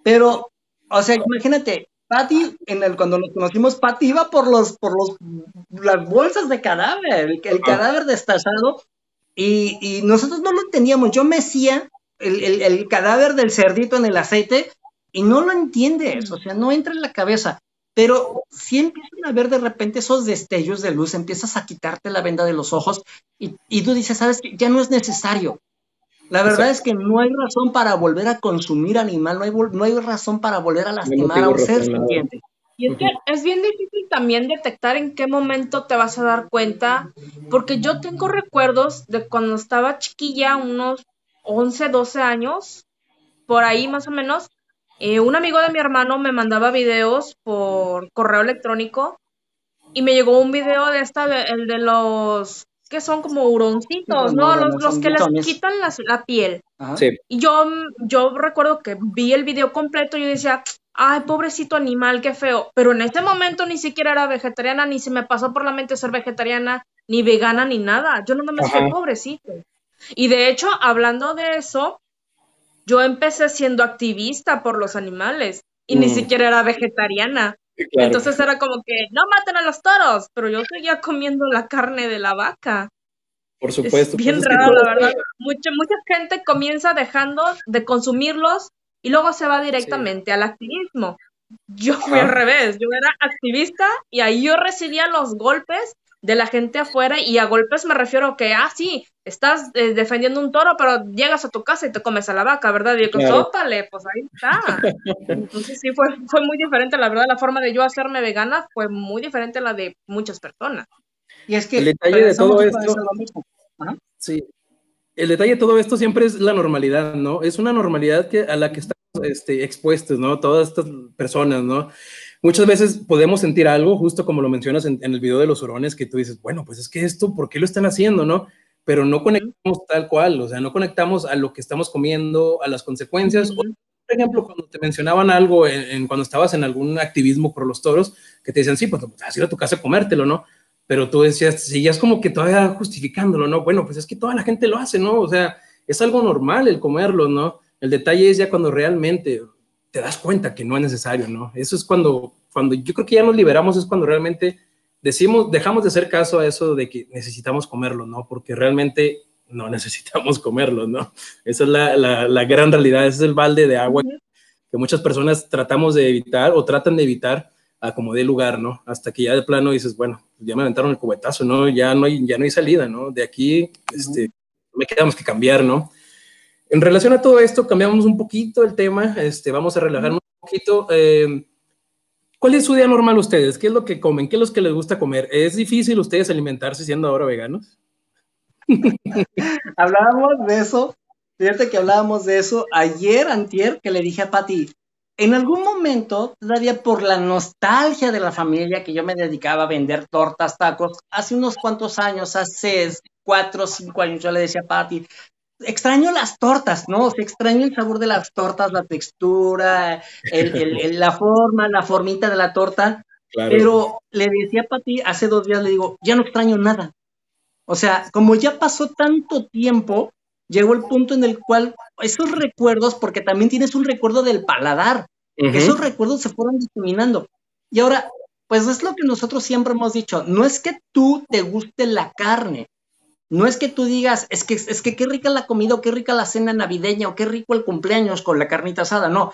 pero, o sea, imagínate, Patty, en el, cuando nos conocimos, Patty iba por los, por los, las bolsas de cadáver, el, el cadáver destazado, y, nosotros no lo entendíamos. Yo mecía el, el, el, cadáver del cerdito en el aceite y no lo entiendes, o sea, no entra en la cabeza. Pero si empiezan a ver de repente esos destellos de luz, empiezas a quitarte la venda de los ojos y, y tú dices, sabes que ya no es necesario. La verdad es que no hay razón para volver a consumir animal, no hay, no hay razón para volver a lastimar a un ser sintiente. Y es que es bien difícil también detectar en qué momento te vas a dar cuenta, porque yo tengo recuerdos de cuando estaba chiquilla, unos 11, 12 años, por ahí más o menos, eh, un amigo de mi hermano me mandaba videos por correo electrónico y me llegó un video de esta, el de los que son como huroncitos, ¿no? Los, que les quitan la, piel. Y yo, yo recuerdo que vi el video completo y yo decía, ay, pobrecito animal, qué feo. Pero en ese momento ni siquiera era vegetariana, ni se me pasó por la mente ser vegetariana, ni vegana, ni nada. Yo no me decía, pobrecito. Y de hecho, hablando de eso, yo empecé siendo activista por los animales y ni mm. siquiera era vegetariana. Entonces era como que no maten a los toros, pero yo seguía comiendo la carne de la vaca. Por supuesto. bien raro, la verdad. Mucha, mucha gente comienza dejando de consumirlos y luego se va directamente al activismo. Yo fui al revés, yo era activista y ahí yo recibía los golpes de la gente afuera y a golpes me refiero que, ah, sí, estás eh, defendiendo un toro, pero llegas a tu casa y te comes a la vaca, ¿verdad? Y yo, claro. pues ahí está. Entonces sí, fue, fue muy diferente, la verdad, la forma de yo hacerme vegana fue muy diferente a la de muchas personas. Y es que el detalle de todo esto, sí, el detalle de todo esto siempre es la normalidad, ¿no? Es una normalidad que, a la que estamos este, expuestos, ¿no? Todas estas personas, ¿no? Muchas veces podemos sentir algo, justo como lo mencionas en, el video de los hurones, que tú dices, bueno, pues es que esto, ¿por qué lo están haciendo, no? Pero no conectamos tal cual, o sea, no conectamos a lo que estamos comiendo, a las consecuencias. por ejemplo, cuando te mencionaban algo, en, cuando estabas en algún activismo por los toros, que te decían, sí, pues vas a ir a tu casa a comértelo, ¿no? Pero tú decías, seguías como que todavía justificándolo, ¿no? Bueno, pues es que toda la gente lo hace, ¿no? O sea, es algo normal el comerlo, ¿no? El detalle es ya cuando realmente te das cuenta que no es necesario, ¿no? Eso es cuando, cuando yo creo que ya nos liberamos, es cuando realmente decimos, dejamos de hacer caso a eso de que necesitamos comerlo, ¿no? Porque realmente no necesitamos comerlo, ¿no? Esa es la, la, la gran realidad, ese es el balde de agua que muchas personas tratamos de evitar o tratan de evitar a como dé lugar, ¿no? Hasta que ya de plano dices, bueno, ya me aventaron el cubetazo, ¿no? Ya no hay, ya no hay salida, ¿no? De aquí, este, me quedamos que cambiar, ¿no? En relación a todo esto, cambiamos un poquito el tema, este, vamos a relajarnos un poquito. Eh, ¿Cuál es su día normal ustedes? ¿Qué es lo que comen? ¿Qué es lo que les gusta comer? ¿Es difícil ustedes alimentarse siendo ahora veganos? hablábamos de eso, fíjate que hablábamos de eso ayer, antier, que le dije a Pati, en algún momento, todavía por la nostalgia de la familia que yo me dedicaba a vender tortas, tacos, hace unos cuantos años, hace cuatro o cinco años, yo le decía a Patti, extraño las tortas, ¿no? O sea, extraño el sabor de las tortas, la textura, la forma, la formita de la torta. Pero le decía a Pati, hace dos días le digo, ya no extraño nada. O sea, como ya pasó tanto tiempo, llegó el punto en el cual esos recuerdos, porque también tienes un recuerdo del paladar, esos recuerdos se fueron difuminando. Y ahora, pues es lo que nosotros siempre hemos dicho, no es que tú te guste la carne, no es que tú digas, es que, es que qué rica la comida o qué rica la cena navideña o qué rico el cumpleaños con la carnita asada, no.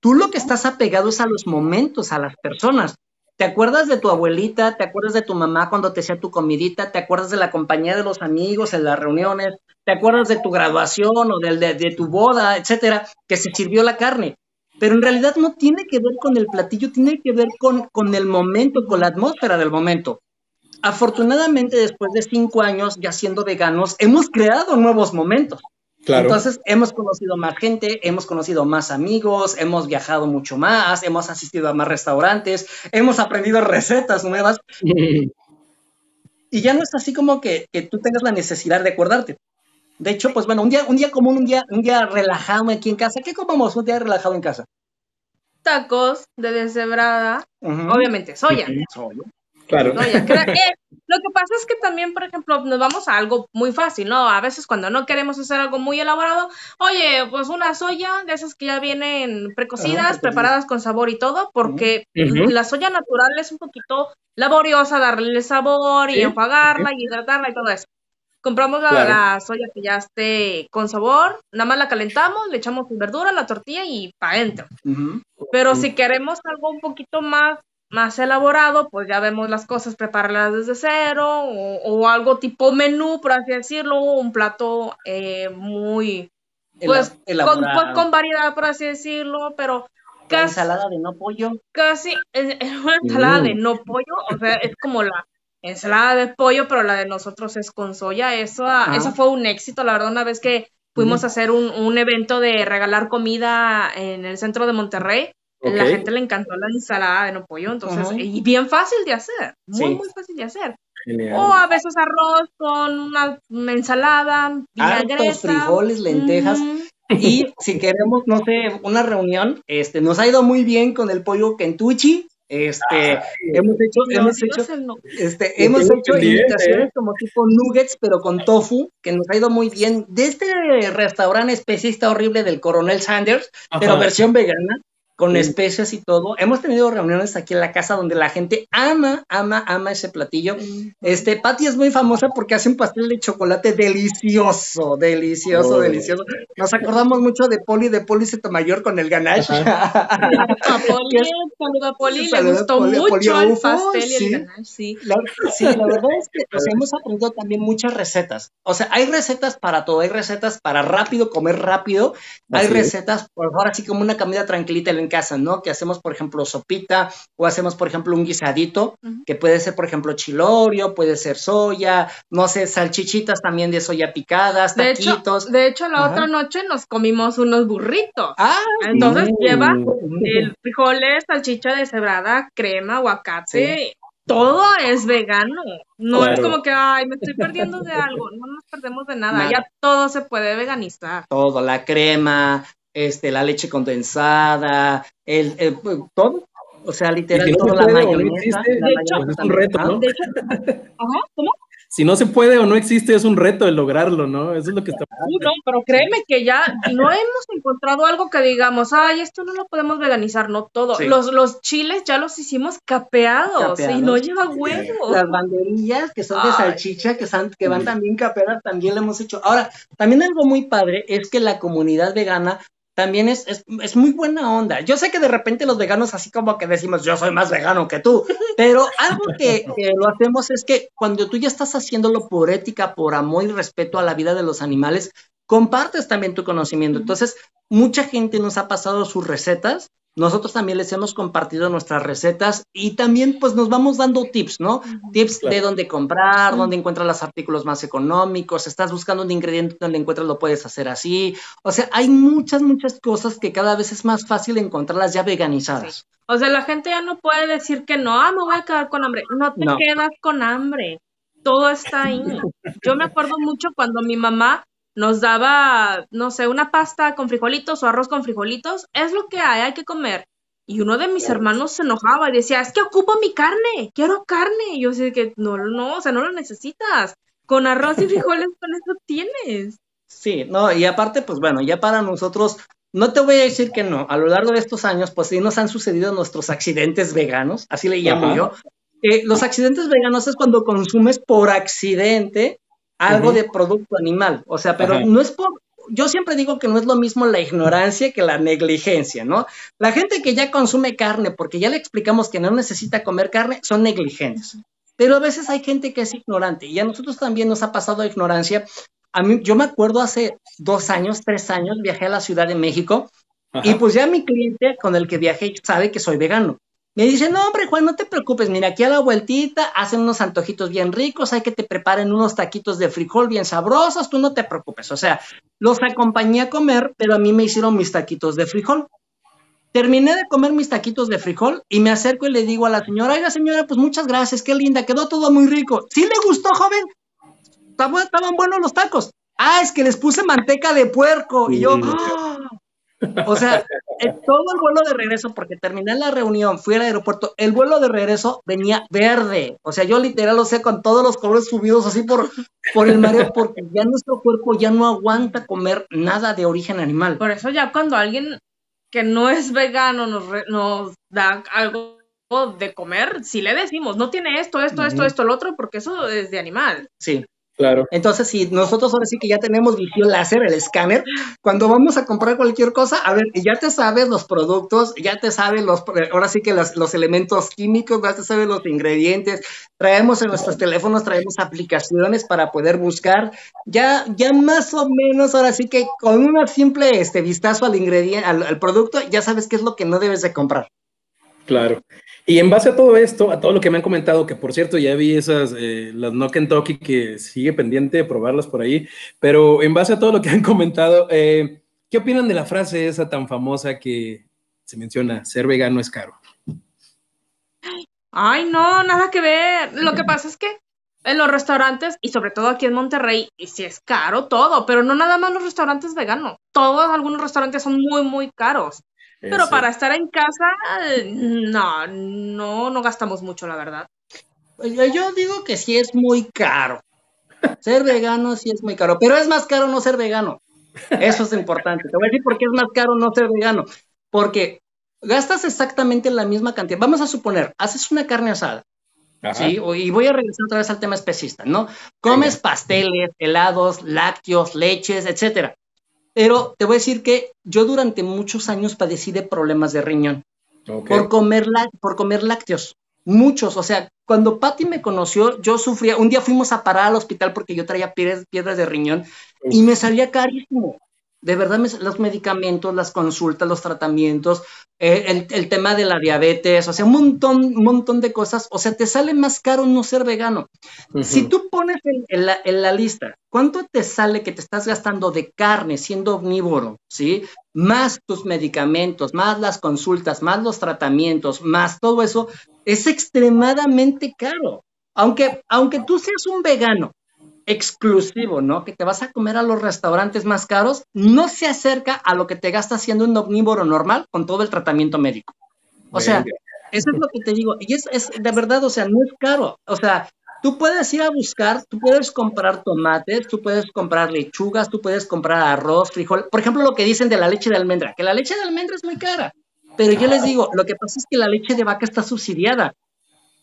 Tú lo que estás apegado es a los momentos, a las personas. ¿Te acuerdas de tu abuelita? ¿Te acuerdas de tu mamá cuando te hacía tu comidita? ¿Te acuerdas de la compañía de los amigos en las reuniones? ¿Te acuerdas de tu graduación o de, de, tu boda, etcétera, que se sirvió la carne? Pero en realidad no tiene que ver con el platillo, tiene que ver con, con el momento, con la atmósfera del momento. Afortunadamente, después de cinco años ya siendo veganos, hemos creado nuevos momentos. Entonces, hemos conocido más gente, hemos conocido más amigos, hemos viajado mucho más, hemos asistido a más restaurantes, hemos aprendido recetas nuevas. y ya no es así como que, tú tengas la necesidad de acordarte. De hecho, pues bueno, un día, un día común, un día, un día relajado aquí en casa. ¿Qué comemos un día relajado en casa? Tacos de deshebrada, obviamente soya. soya. Claro. lo que pasa es que también, por ejemplo, nos vamos a algo muy fácil, ¿no? A veces cuando no queremos hacer algo muy elaborado, oye, pues una soya de esas que ya vienen precocidas, preparadas con sabor y todo, porque la soya natural es un poquito laboriosa darle sabor y enjuagarla y hidratarla y todo eso. Compramos la, soya que ya esté con sabor, nada más la calentamos, le echamos verdura, la tortilla y para adentro. Pero si queremos algo un poquito más más elaborado, pues ya vemos las cosas, prepararlas desde cero o, algo tipo menú, por así decirlo, un plato eh, muy, pues con, pues, con, variedad, por así decirlo, pero casi... ensalada de no pollo. Casi, es, una ensalada de mm. no pollo, o sea, es como la ensalada de pollo, pero la de nosotros es con soya, eso, eso fue un éxito, la verdad, una vez que fuimos a hacer un, un evento de regalar comida en el centro de Monterrey, la gente le encantó la ensalada de no pollo, entonces, y bien fácil de hacer, muy, muy fácil de hacer. O a veces arroz con una, ensalada, Hartos frijoles, lentejas. Y si queremos, no sé, una reunión, este, nos ha ido muy bien con el pollo Kentucky. Este, ah, hemos hecho, hemos hecho, este, hemos hecho imitaciones ¿eh? como tipo nuggets, pero con tofu, que nos ha ido muy bien. De este restaurante especista horrible del Coronel Sanders, pero versión vegana, con especias y todo. Hemos tenido reuniones aquí en la casa donde la gente ama, ama, ama ese platillo. Este, Patty es muy famosa porque hace un pastel de chocolate delicioso, delicioso, delicioso. Nos acordamos mucho de Poli, de Poli Mayor con el ganache. a Poli, saludo a Poli, le gustó mucho el pastel y el ganache, sí. La, sí, la verdad es que hemos aprendido también muchas recetas. O sea, hay recetas para todo, hay recetas para rápido, comer rápido, hay recetas, por favor, así como una comida tranquilita en casa, ¿no? Que hacemos, por ejemplo, sopita o hacemos, por ejemplo, un guisadito, que puede ser, por ejemplo, chilorio, puede ser soya, no sé, salchichitas también de soya picadas, taquitos. De hecho, la otra noche nos comimos unos burritos. Ah, Entonces lleva el frijoles, salchicha deshebrada, crema, aguacate, todo es vegano. No es como que, ay, me estoy perdiendo de algo. No nos perdemos de nada. Ya todo se puede veganizar. Todo, la crema, este, la leche condensada, el, todo. O sea, literal, toda la mayonesa. No es un reto, ¿no? De hecho, ajá, ¿cómo? si no se puede o no existe, es un reto el lograrlo, ¿no? Eso es lo que está pasando. no, pero créeme que ya no hemos encontrado algo que digamos, ay, esto no lo podemos veganizar, no todo. Los, los chiles ya los hicimos capeados, y no lleva huevo. Las banderillas que son de salchicha, que, son, que van también capeadas, también lo hemos hecho. Ahora, también algo muy padre es que la comunidad vegana también es, es, muy buena onda. Yo sé que de repente los veganos así como que decimos, yo soy más vegano que tú, pero algo que, lo hacemos es que cuando tú ya estás haciéndolo por ética, por amor y respeto a la vida de los animales, compartes también tu conocimiento. Entonces, mucha gente nos ha pasado sus recetas nosotros también les hemos compartido nuestras recetas y también pues nos vamos dando tips, ¿no? Tips de dónde comprar, dónde encuentras los artículos más económicos, estás buscando un ingrediente donde encuentras lo puedes hacer así. O sea, hay muchas, muchas cosas que cada vez es más fácil encontrarlas ya veganizadas. O sea, la gente ya no puede decir que no, ah, me voy a quedar con hambre. No te quedas con hambre. Todo está ahí. Yo me acuerdo mucho cuando mi mamá nos daba, no sé, una pasta con frijolitos o arroz con frijolitos, es lo que hay, hay que comer. Y uno de mis hermanos se enojaba y decía, es que ocupo mi carne, quiero carne. Y yo decía que no, no, o sea, no lo necesitas. Con arroz y frijoles con eso tienes. Sí, no, y aparte, pues bueno, ya para nosotros, no te voy a decir que no, a lo largo de estos años, pues sí nos han sucedido nuestros accidentes veganos, así le llamo yo. los accidentes veganos es cuando consumes por accidente algo de producto animal. O sea, pero no es por, yo siempre digo que no es lo mismo la ignorancia que la negligencia, ¿no? La gente que ya consume carne porque ya le explicamos que no necesita comer carne son negligentes. Pero a veces hay gente que es ignorante y a nosotros también nos ha pasado ignorancia. A mí, yo me acuerdo hace dos años, tres años, viajé a la Ciudad de México y pues ya mi cliente con el que viajé sabe que soy vegano. Me dice, no, hombre, Juan, no te preocupes, mira, aquí a la vueltita hacen unos antojitos bien ricos, hay que te preparen unos taquitos de frijol bien sabrosos, tú no te preocupes. O sea, los acompañé a comer, pero a mí me hicieron mis taquitos de frijol. Terminé de comer mis taquitos de frijol y me acerco y le digo a la señora, oiga señora, pues muchas gracias, qué linda, quedó todo muy rico. ¿Sí le gustó, joven? Estaban buenos los tacos. Ah, es que les puse manteca de puerco. Y yo, ¡ah! O sea, todo el vuelo de regreso, porque terminé la reunión, fui al aeropuerto, el vuelo de regreso venía verde. O sea, yo literal lo sé con todos los colores subidos así por, por el mareo, porque ya nuestro cuerpo ya no aguanta comer nada de origen animal. Por eso ya cuando alguien que no es vegano nos, nos da algo de comer, si le decimos, no tiene esto, esto, esto, esto, el otro, porque eso es de animal. Sí. Claro. Entonces, si nosotros ahora sí que ya tenemos visión láser, el escáner, cuando vamos a comprar cualquier cosa, a ver, ya te sabes los productos, ya te sabes los, ahora sí que los, elementos químicos, ya te sabes los ingredientes, traemos en nuestros teléfonos, traemos aplicaciones para poder buscar, ya, ya más o menos, ahora sí que con un simple este, vistazo al ingrediente, al producto, ya sabes qué es lo que no debes de comprar. Claro. Y en base a todo esto, a todo lo que me han comentado, que por cierto ya vi esas, eh, las No Kentucky, que sigue pendiente de probarlas por ahí, pero en base a todo lo que han comentado, eh, ¿qué opinan de la frase esa tan famosa que se menciona, ser vegano es caro? Ay, no, nada que ver. Lo que pasa es que en los restaurantes, y sobre todo aquí en Monterrey, y sí es caro todo, pero no nada más los restaurantes veganos. Todos, algunos restaurantes son muy, muy caros. Pero para estar en casa, no, no, no gastamos mucho, la verdad. Pues, yo digo que sí es muy caro. Ser vegano sí es muy caro, pero es más caro no ser vegano. Eso es importante. Te voy a decir por qué es más caro no ser vegano. Porque gastas exactamente la misma cantidad. Vamos a suponer, haces una carne asada. ¿sí? Y voy a regresar otra vez al tema especista, ¿no? Comes pasteles, helados, lácteos, leches, etcétera. Pero te voy a decir que yo durante muchos años padecí de problemas de riñón. Por, comer por comer lácteos. Muchos, o sea, cuando Patty me conoció, yo sufría, un día fuimos a parar al hospital porque yo traía piedras, piedras de riñón y me salía carísimo. De verdad los medicamentos, las consultas, los tratamientos, eh, el, tema de la diabetes, o sea, un montón, un montón de cosas, o sea, te sale más caro no ser vegano. Si tú pones en, la, lista cuánto te sale que te estás gastando de carne siendo omnívoro, ¿sí? Más tus medicamentos, más las consultas, más los tratamientos, más todo eso, es extremadamente caro. Aunque, aunque tú seas un vegano exclusivo, ¿no? Que te vas a comer a los restaurantes más caros, no se acerca a lo que te gasta siendo un omnívoro normal con todo el tratamiento médico. O sea, Eso es lo que te digo. Y es, es de verdad, o sea, no es caro. O sea, Tú puedes ir a buscar, tú puedes comprar tomates, tú puedes comprar lechugas, tú puedes comprar arroz, frijol. Por ejemplo, lo que dicen de la leche de almendra, que la leche de almendra es muy cara. Pero yo les digo, lo que pasa es que la leche de vaca está subsidiada.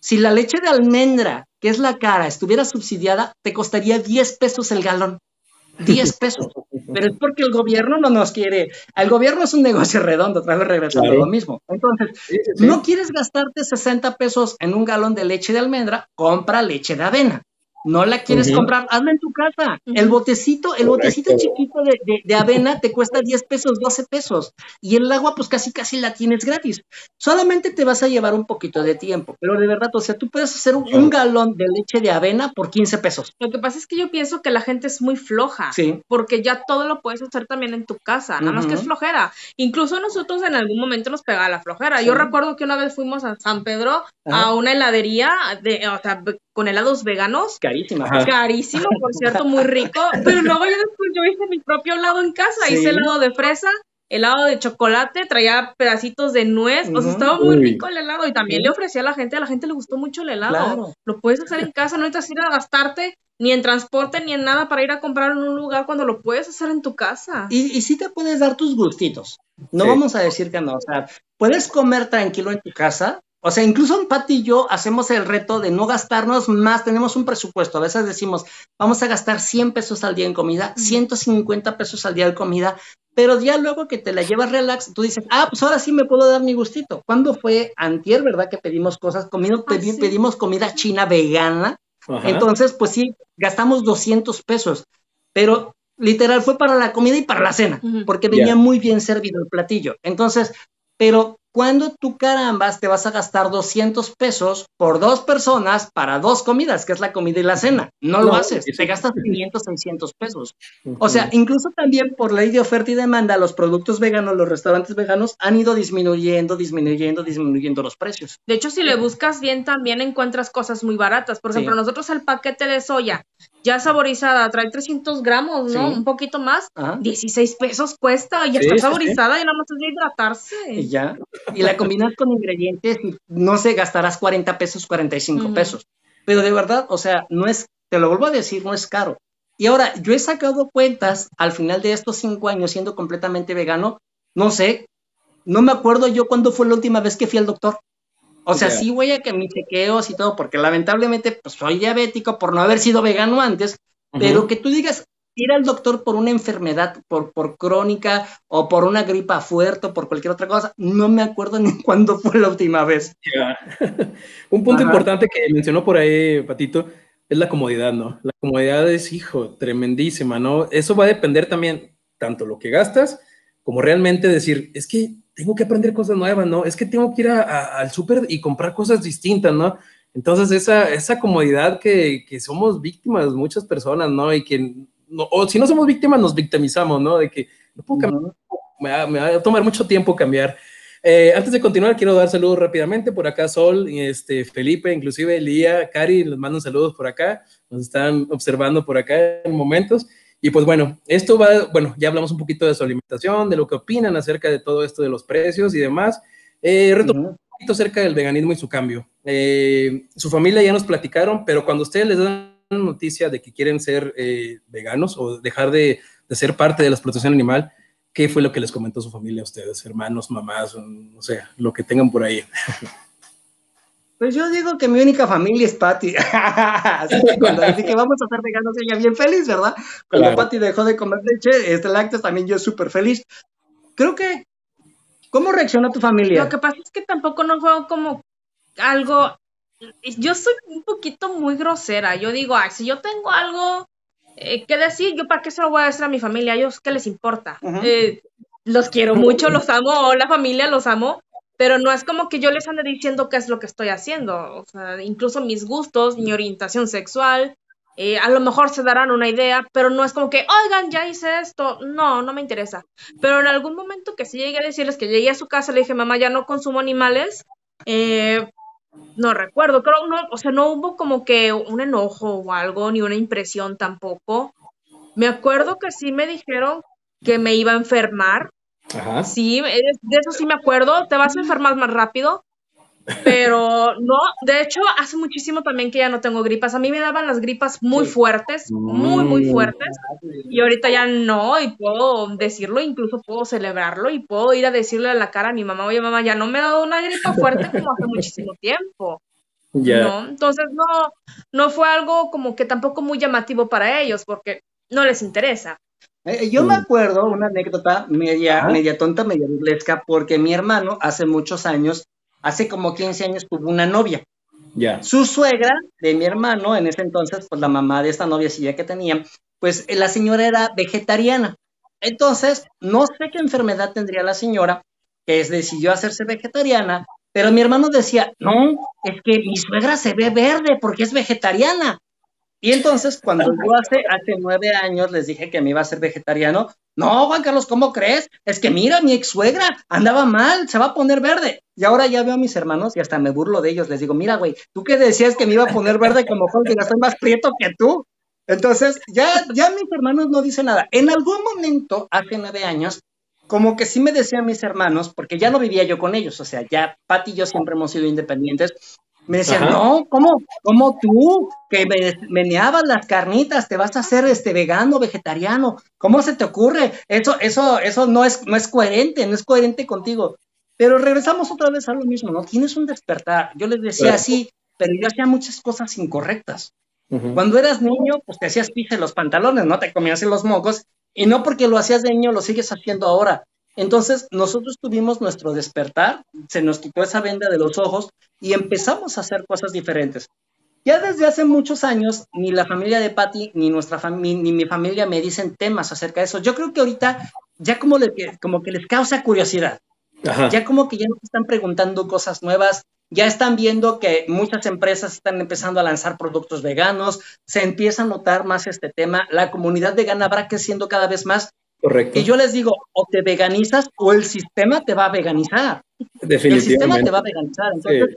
Si la leche de almendra, que es la cara, estuviera subsidiada, te costaría 10 pesos el galón. 10 pesos. Pero es porque el gobierno no nos quiere. El gobierno es un negocio redondo, otra vez regresando lo mismo. Entonces, no quieres gastarte 60 pesos en un galón de leche de almendra, compra leche de avena no la quieres comprar, hazla en tu casa. El botecito, el botecito chiquito de, avena te cuesta 10 pesos, 12 pesos. Y el agua, pues casi casi la tienes gratis. Solamente te vas a llevar un poquito de tiempo, pero de verdad, o sea, tú puedes hacer un, galón de leche de avena por 15 pesos. Lo que pasa es que yo pienso que la gente es muy floja. Sí. Porque ya todo lo puedes hacer también en tu casa, nada más que es flojera. Incluso nosotros en algún momento nos pegaba la flojera. Yo recuerdo que una vez fuimos a San Pedro a una heladería de, o sea, con helados veganos. Carísima. Carísimo, por cierto, muy rico. Pero luego yo después yo hice mi propio helado en casa. Hice helado de fresa, helado de chocolate, traía pedacitos de nuez. O sea, estaba muy rico el helado. Y también le ofrecía a la gente, a la gente le gustó mucho el helado. Lo puedes hacer en casa, no necesitas ir a gastarte ni en transporte ni en nada para ir a comprar en un lugar cuando lo puedes hacer en tu casa. Y, y sí te puedes dar tus gustitos. No vamos a decir que no. O sea, puedes comer tranquilo en tu casa, o sea, incluso Pati y yo hacemos el reto de no gastarnos más, tenemos un presupuesto, a veces decimos, vamos a gastar 100 pesos al día en comida, 150 pesos al día en comida, pero ya luego que te la llevas relax, tú dices, ah, pues ahora sí me puedo dar mi gustito. ¿Cuándo fue antier, verdad, que pedimos cosas, comida, ah, pedimos comida china vegana? Entonces, pues sí, gastamos 200 pesos, pero literal fue para la comida y para la cena, porque venía muy bien servido el platillo. Entonces, pero cuando tú carambas te vas a gastar 200 pesos por dos personas para dos comidas, que es la comida y la cena. No, lo haces, te gastas 500, 600 pesos. O sea, incluso también por ley de oferta y demanda, los productos veganos, los restaurantes veganos han ido disminuyendo, disminuyendo, disminuyendo los precios. De hecho, si le buscas bien, también encuentras cosas muy baratas. Por ejemplo, nosotros el paquete de soya ya saborizada, trae 300 gramos, ¿no? Un poquito más, 16 pesos cuesta, ya está saborizada y nada más es de hidratarse. Y ya, y la combinas con ingredientes, no sé, gastarás 40 pesos, 45 pesos. Pero de verdad, o sea, no es, te lo vuelvo a decir, no es caro. Y ahora, yo he sacado cuentas al final de estos cinco años siendo completamente vegano, no sé, no me acuerdo yo cuándo fue la última vez que fui al doctor. O sea, sí voy a que mis chequeos y todo, porque lamentablemente pues, soy diabético por no haber sido vegano antes, pero que tú digas, ir al doctor por una enfermedad, por, por crónica o por una gripa fuerte o por cualquier otra cosa, no me acuerdo ni cuándo fue la última vez. Un punto importante que mencionó por ahí, Patito, es la comodidad, ¿no? La comodidad es, hijo, tremendísima, ¿no? Eso va a depender también tanto lo que gastas como realmente decir, es que tengo que aprender cosas nuevas, ¿no? Es que tengo que ir al súper y comprar cosas distintas, ¿no? Entonces, esa, esa comodidad que, que, somos víctimas muchas personas, ¿no? Y que, o si no somos víctimas, nos victimizamos, ¿no? De que no puedo cambiar, me, va, me, va, a tomar mucho tiempo cambiar. Eh, antes de continuar, quiero dar saludos rápidamente. Por acá Sol, este, Felipe, inclusive Lía, Cari, les mando saludos por acá. Nos están observando por acá en momentos. Y pues bueno, esto va, bueno, ya hablamos un poquito de su alimentación, de lo que opinan acerca de todo esto de los precios y demás. Eh, un poquito acerca del veganismo y su cambio. Eh, su familia ya nos platicaron, pero cuando ustedes les dan noticia de que quieren ser eh, veganos o dejar de, de, ser parte de la explotación animal, ¿qué fue lo que les comentó su familia a ustedes, hermanos, mamás, no sé, lo que tengan por ahí? Pues yo digo que mi única familia es Patty. Así que cuando dije que vamos a ser veganos, ella bien feliz, ¿verdad? Cuando Patty dejó de comer leche, este lácteos, también yo súper feliz. Creo que, ¿cómo reaccionó tu familia? Lo que pasa es que tampoco no fue como algo, yo soy un poquito muy grosera. Yo digo, ay, si yo tengo algo eh, que decir, yo para qué se lo voy a decir a mi familia, a ellos qué les importa. Eh, los quiero mucho, los amo, la familia los amo, pero no es como que yo les ande diciendo qué es lo que estoy haciendo, o sea, incluso mis gustos, mi orientación sexual, eh, a lo mejor se darán una idea, pero no es como que, oigan, ya hice esto, no, no me interesa. Pero en algún momento que sí llegué a decirles que llegué a su casa, le dije, mamá, ya no consumo animales, eh, no recuerdo, creo, no, o sea, no hubo como que un enojo o algo, ni una impresión tampoco. Me acuerdo que sí me dijeron que me iba a enfermar, Sí, de eso sí me acuerdo. Te vas a enfermar más rápido, Pero no, de hecho, hace muchísimo también que ya no tengo gripas. A mí me daban las gripas muy fuertes, muy, muy mm. fuertes. Y ahorita ya no, y puedo decirlo, incluso puedo celebrarlo y puedo ir a decirle a la cara a mi mamá, oye mamá, ya no me ha dado una gripa fuerte como hace muchísimo tiempo. ¿no? Entonces no, no fue algo como que tampoco muy llamativo para ellos, porque no les interesa. Eh, yo me mm. acuerdo una anécdota media, media tonta, media burlesca, porque mi hermano hace muchos años hace como 15 años tuvo una novia. Ya. Su suegra de mi hermano, en ese entonces, pues la mamá de esta novia ya que tenía, pues eh, la señora era vegetariana. Entonces, no sé qué enfermedad tendría la señora, que decidió hacerse vegetariana, pero mi hermano decía, no, es que mi suegra se ve verde porque es vegetariana. Y entonces, cuando yo hace, hace nueve años les dije que me iba a ser vegetariano, no, Juan Carlos, ¿cómo crees? Es que mira, mi ex suegra andaba mal, se va a poner verde. Y ahora ya veo a mis hermanos y hasta me burlo de ellos. Les digo, mira, güey, tú que decías que me iba a poner verde como Juan, que soy más prieto que tú. Entonces, ya, ya mis hermanos no dicen nada. En algún momento, hace nueve años, como que sí me decían mis hermanos, porque ya no vivía yo con ellos, o sea, ya Pati y yo siempre hemos sido independientes, me decían, no, ¿cómo, ¿cómo tú que me meneabas las carnitas te vas a hacer este vegano, vegetariano? ¿Cómo se te ocurre? Eso, eso, eso no es, no es coherente, no es coherente contigo. Pero regresamos otra vez a lo mismo, ¿no? Tienes un despertar. Yo les decía así, pero yo hacía muchas cosas incorrectas. Cuando eras niño, pues te hacías pije los pantalones, ¿no? Te comías en los mocos, y no porque lo hacías de niño lo sigues haciendo ahora. Entonces, nosotros tuvimos nuestro despertar, se nos quitó esa venda de los ojos y empezamos a hacer cosas diferentes. Ya desde hace muchos años, ni la familia de Patty, ni nuestra familia, ni mi familia me dicen temas acerca de eso. Yo creo que ahorita ya como, como que les causa curiosidad. Ya como que ya nos están preguntando cosas nuevas, ya están viendo que muchas empresas están empezando a lanzar productos veganos, se empieza a notar más este tema, la comunidad vegana va creciendo cada vez más Correcto. Y yo les digo, o te veganizas o el sistema te va a veganizar. Definitivamente. El sistema te va a veganizar. Entonces,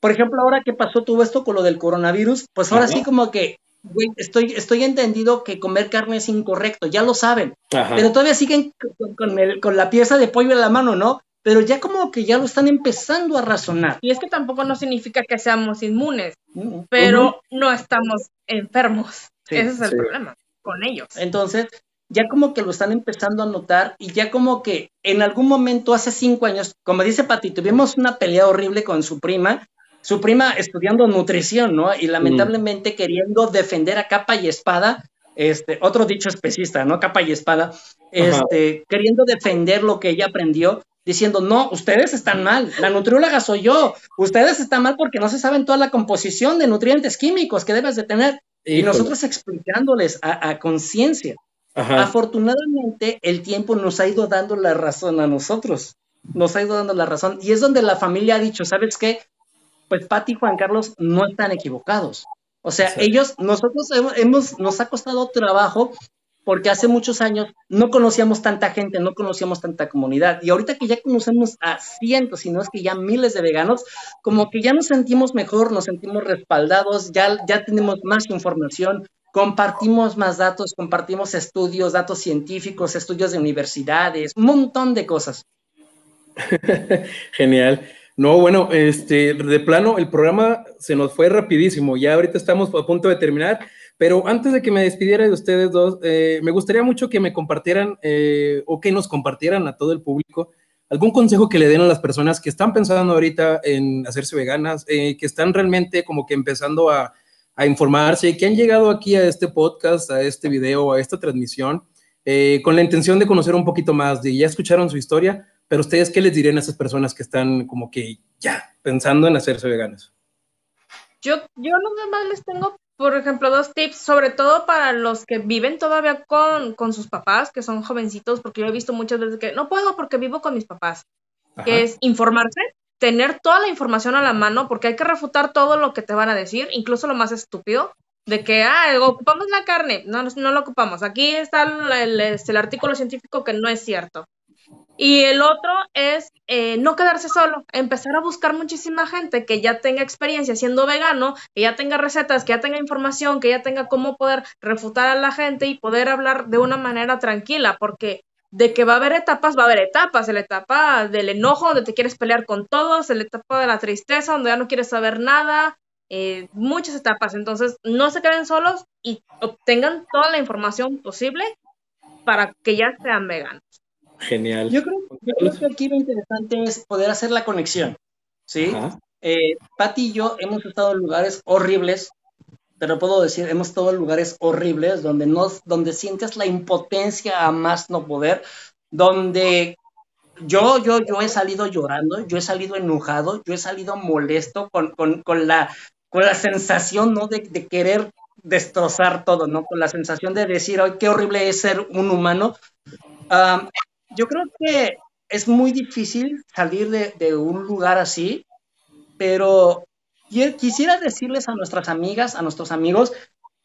por ejemplo, ahora que pasó todo esto con lo del coronavirus, pues ahora sí como que, güey, estoy, estoy entendido que comer carne es incorrecto, ya lo saben, pero todavía siguen con, con la pieza de pollo en la mano, ¿no? Pero ya como que ya lo están empezando a razonar. Y es que tampoco no significa que seamos inmunes, pero no estamos enfermos. Ese es el problema con ellos. Entonces, ya como que lo están empezando a notar y ya como que en algún momento hace cinco años, como dice Pati, tuvimos una pelea horrible con su prima, su prima estudiando nutrición, ¿no? Y lamentablemente queriendo defender a capa y espada, este, otro dicho especista, ¿no? Capa y espada, este, queriendo defender lo que ella aprendió, diciendo, no, ustedes están mal, la nutrióloga soy yo, ustedes están mal porque no se saben toda la composición de nutrientes químicos que debes de tener. Y nosotros explicándoles a conciencia Afortunadamente, el tiempo nos ha ido dando la razón a nosotros. Nos ha ido dando la razón. Y es donde la familia ha dicho, ¿sabes qué? Pues Pati y Juan Carlos no están equivocados. O sea, ellos, nosotros hemos, nos ha costado trabajo porque hace muchos años no conocíamos tanta gente, no conocíamos tanta comunidad. Y ahorita que ya conocemos a cientos, si no es que ya miles de veganos, como que ya nos sentimos mejor, nos sentimos respaldados, ya, ya tenemos más información, compartimos más datos, compartimos estudios, datos científicos, estudios de universidades, un montón de cosas. Genial. No, bueno, este, de plano, el programa se nos fue rapidísimo. Ya ahorita estamos a punto de terminar, pero antes de que me despidiera de ustedes dos, eh, me gustaría mucho que me compartieran eh, o que nos compartieran a todo el público algún consejo que le den a las personas que están pensando ahorita en hacerse veganas, eh, que están realmente como que empezando a, a informarse, que han llegado aquí a este podcast, a este video, a esta transmisión, eh, con la intención de conocer un poquito más, de ya escucharon su historia, pero ustedes, ¿qué les dirían a esas personas que están como que ya pensando en hacerse veganas? Yo, yo más les tengo, por ejemplo, dos tips, sobre todo para los que viven todavía con, con sus papás, que son jovencitos, porque yo he visto muchas veces que no puedo porque vivo con mis papás, que es informarse, tener toda la información a la mano porque hay que refutar todo lo que te van a decir, incluso lo más estúpido, de que, ah, ocupamos la carne, no, no lo ocupamos. Aquí está el, este, el, artículo científico que no es cierto. Y el otro es eh, no quedarse solo, empezar a buscar muchísima gente que ya tenga experiencia siendo vegano, que ya tenga recetas, que ya tenga información, que ya tenga cómo poder refutar a la gente y poder hablar de una manera tranquila, porque de que va a haber etapas, va a haber etapas, la etapa del enojo, donde te quieres pelear con todos, la etapa de la tristeza, donde ya no quieres saber nada, eh, muchas etapas. Entonces, no se queden solos y obtengan toda la información posible para que ya sean veganos. Genial. Yo creo, que aquí lo interesante es poder hacer la conexión, ¿sí? Eh, Pati y yo hemos estado en lugares horribles, pero puedo decir, hemos estado en lugares horribles donde, no, donde sientes la impotencia a más no poder, donde yo, yo, yo he salido llorando, yo he salido enojado, yo he salido molesto con, con, con la, con la sensación, ¿no? De, de, querer destrozar todo, ¿no? Con la sensación de decir, ay, qué horrible es ser un humano. yo creo que es muy difícil salir de, de un lugar así, pero quisiera decirles a nuestras amigas, a nuestros amigos,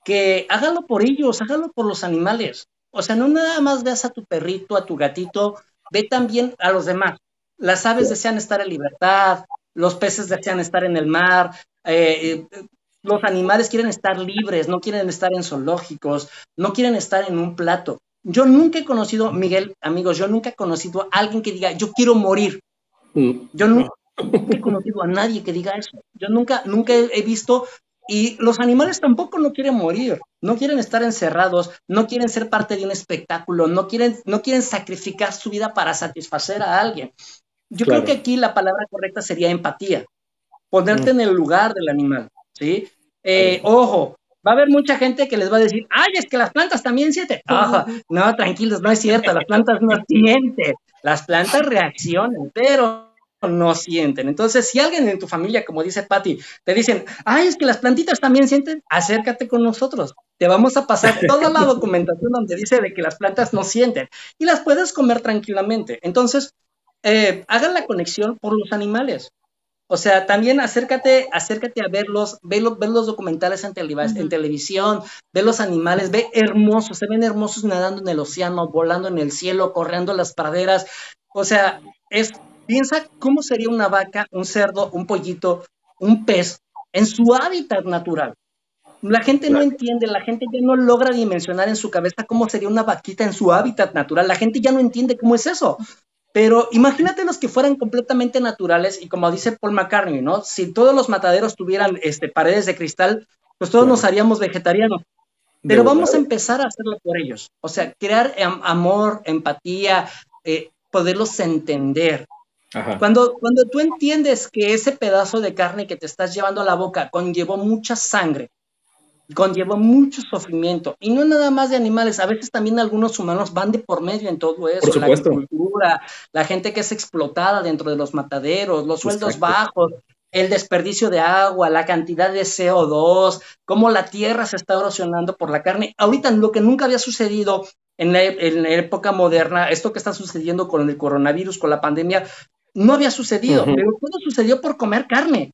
que hágalo por ellos, hágalo por los animales. O sea, no nada más veas a tu perrito, a tu gatito, ve también a los demás. Las aves desean estar en libertad, los peces desean estar en el mar, eh, eh, los animales quieren estar libres, no quieren estar en zoológicos, no quieren estar en un plato. Yo nunca he conocido, Miguel, amigos, yo nunca he conocido a alguien que diga, yo quiero morir. Mm. Yo nunca he conocido a nadie que diga eso. Yo nunca, nunca he visto y los animales tampoco no quieren morir, no quieren estar encerrados, no quieren ser parte de un espectáculo, no quieren, no quieren sacrificar su vida para satisfacer a alguien. Yo creo que aquí la palabra correcta sería empatía, ponerte mm. en el lugar del animal, ¿sí? Eh, ojo, va a haber mucha gente que les va a decir, ay, es que las plantas también sienten. no, tranquilos, no es cierto, las plantas no sienten, las plantas reaccionan, pero no sienten. Entonces, si alguien en tu familia, como dice Patti, te dicen, ay, es que las plantitas también sienten, acércate con nosotros. Te vamos a pasar toda la documentación donde dice de que las plantas no sienten y las puedes comer tranquilamente. Entonces, eh, hagan la conexión por los animales. O sea, también acércate, acércate a verlos, ve, los documentales en, en televisión, ve los animales, ve hermosos, se ven hermosos nadando en el océano, volando en el cielo, corriendo las praderas. O sea, es Piensa cómo sería una vaca, un cerdo, un pollito, un pez en su hábitat natural. La gente no entiende, la gente ya no logra dimensionar en su cabeza cómo sería una vaquita en su hábitat natural. La gente ya no entiende cómo es eso. Pero imagínate los que fueran completamente naturales y como dice Paul McCartney, ¿no? Si todos los mataderos tuvieran este, paredes de cristal, pues todos nos haríamos vegetarianos. Pero vamos a empezar a hacerlo por ellos. O sea, crear amor, empatía, eh, poderlos entender, cuando, cuando tú entiendes que ese pedazo de carne que te estás llevando a la boca conllevó mucha sangre, conllevó mucho sufrimiento, y no nada más de animales, a veces también algunos humanos van de por medio en todo eso, la agricultura, la gente que es explotada dentro de los mataderos, los sueldos bajos, el desperdicio de agua, la cantidad de CO2, cómo la tierra se está erosionando por la carne. Ahorita lo que nunca había sucedido en la, en la, época moderna, esto que está sucediendo con el coronavirus, con la pandemia, no había sucedido, pero todo sucedió por comer carne.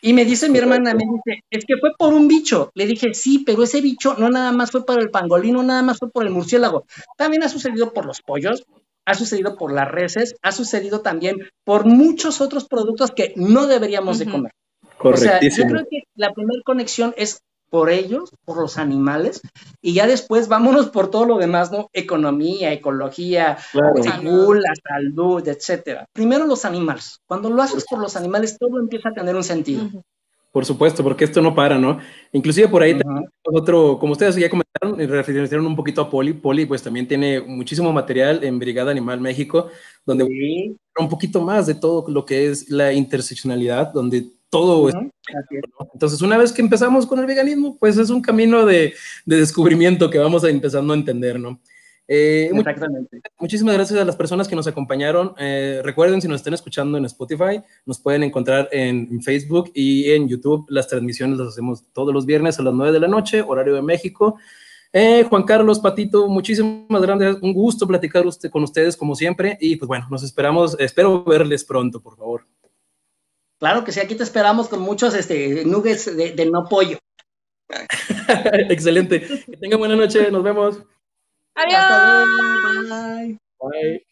Y me dice mi hermana, me dice, es que fue por un bicho. Le dije, sí, pero ese bicho no nada más fue por el pangolino, nada más fue por el murciélago. También ha sucedido por los pollos, ha sucedido por las reses, ha sucedido también por muchos otros productos que no deberíamos de comer. O sea, yo creo que la primera conexión es por ellos, por los animales, y ya después vámonos por todo lo demás, ¿no? Economía, ecología, salud, la salud, etcétera. Primero los animales. Cuando lo haces por los animales, todo empieza a tener un sentido. Por supuesto, porque esto no para, ¿no? Inclusive por ahí otro, como ustedes ya comentaron, y referenciaron un poquito a Poli, Poli pues también tiene muchísimo material en Brigada Animal México, donde un poquito más de todo lo que es la interseccionalidad, donde todo Entonces, una vez que empezamos con el veganismo, pues es un camino de, descubrimiento que vamos a empezando a entender, ¿no? Eh, Exactamente. Muchísimas gracias a las personas que nos acompañaron. Eh, recuerden, si nos están escuchando en Spotify, nos pueden encontrar en, Facebook y en YouTube. Las transmisiones las hacemos todos los viernes a las 9 de la noche, horario de México. Eh, Juan Carlos, Patito, muchísimas gracias. Un gusto platicar usted, con ustedes como siempre. Y pues bueno, nos esperamos, espero verles pronto, por favor. Claro que sí, aquí te esperamos con muchos este, nuggets de, no pollo. Excelente. Que tengan buena noche, nos vemos. Adiós. Bye. Bye.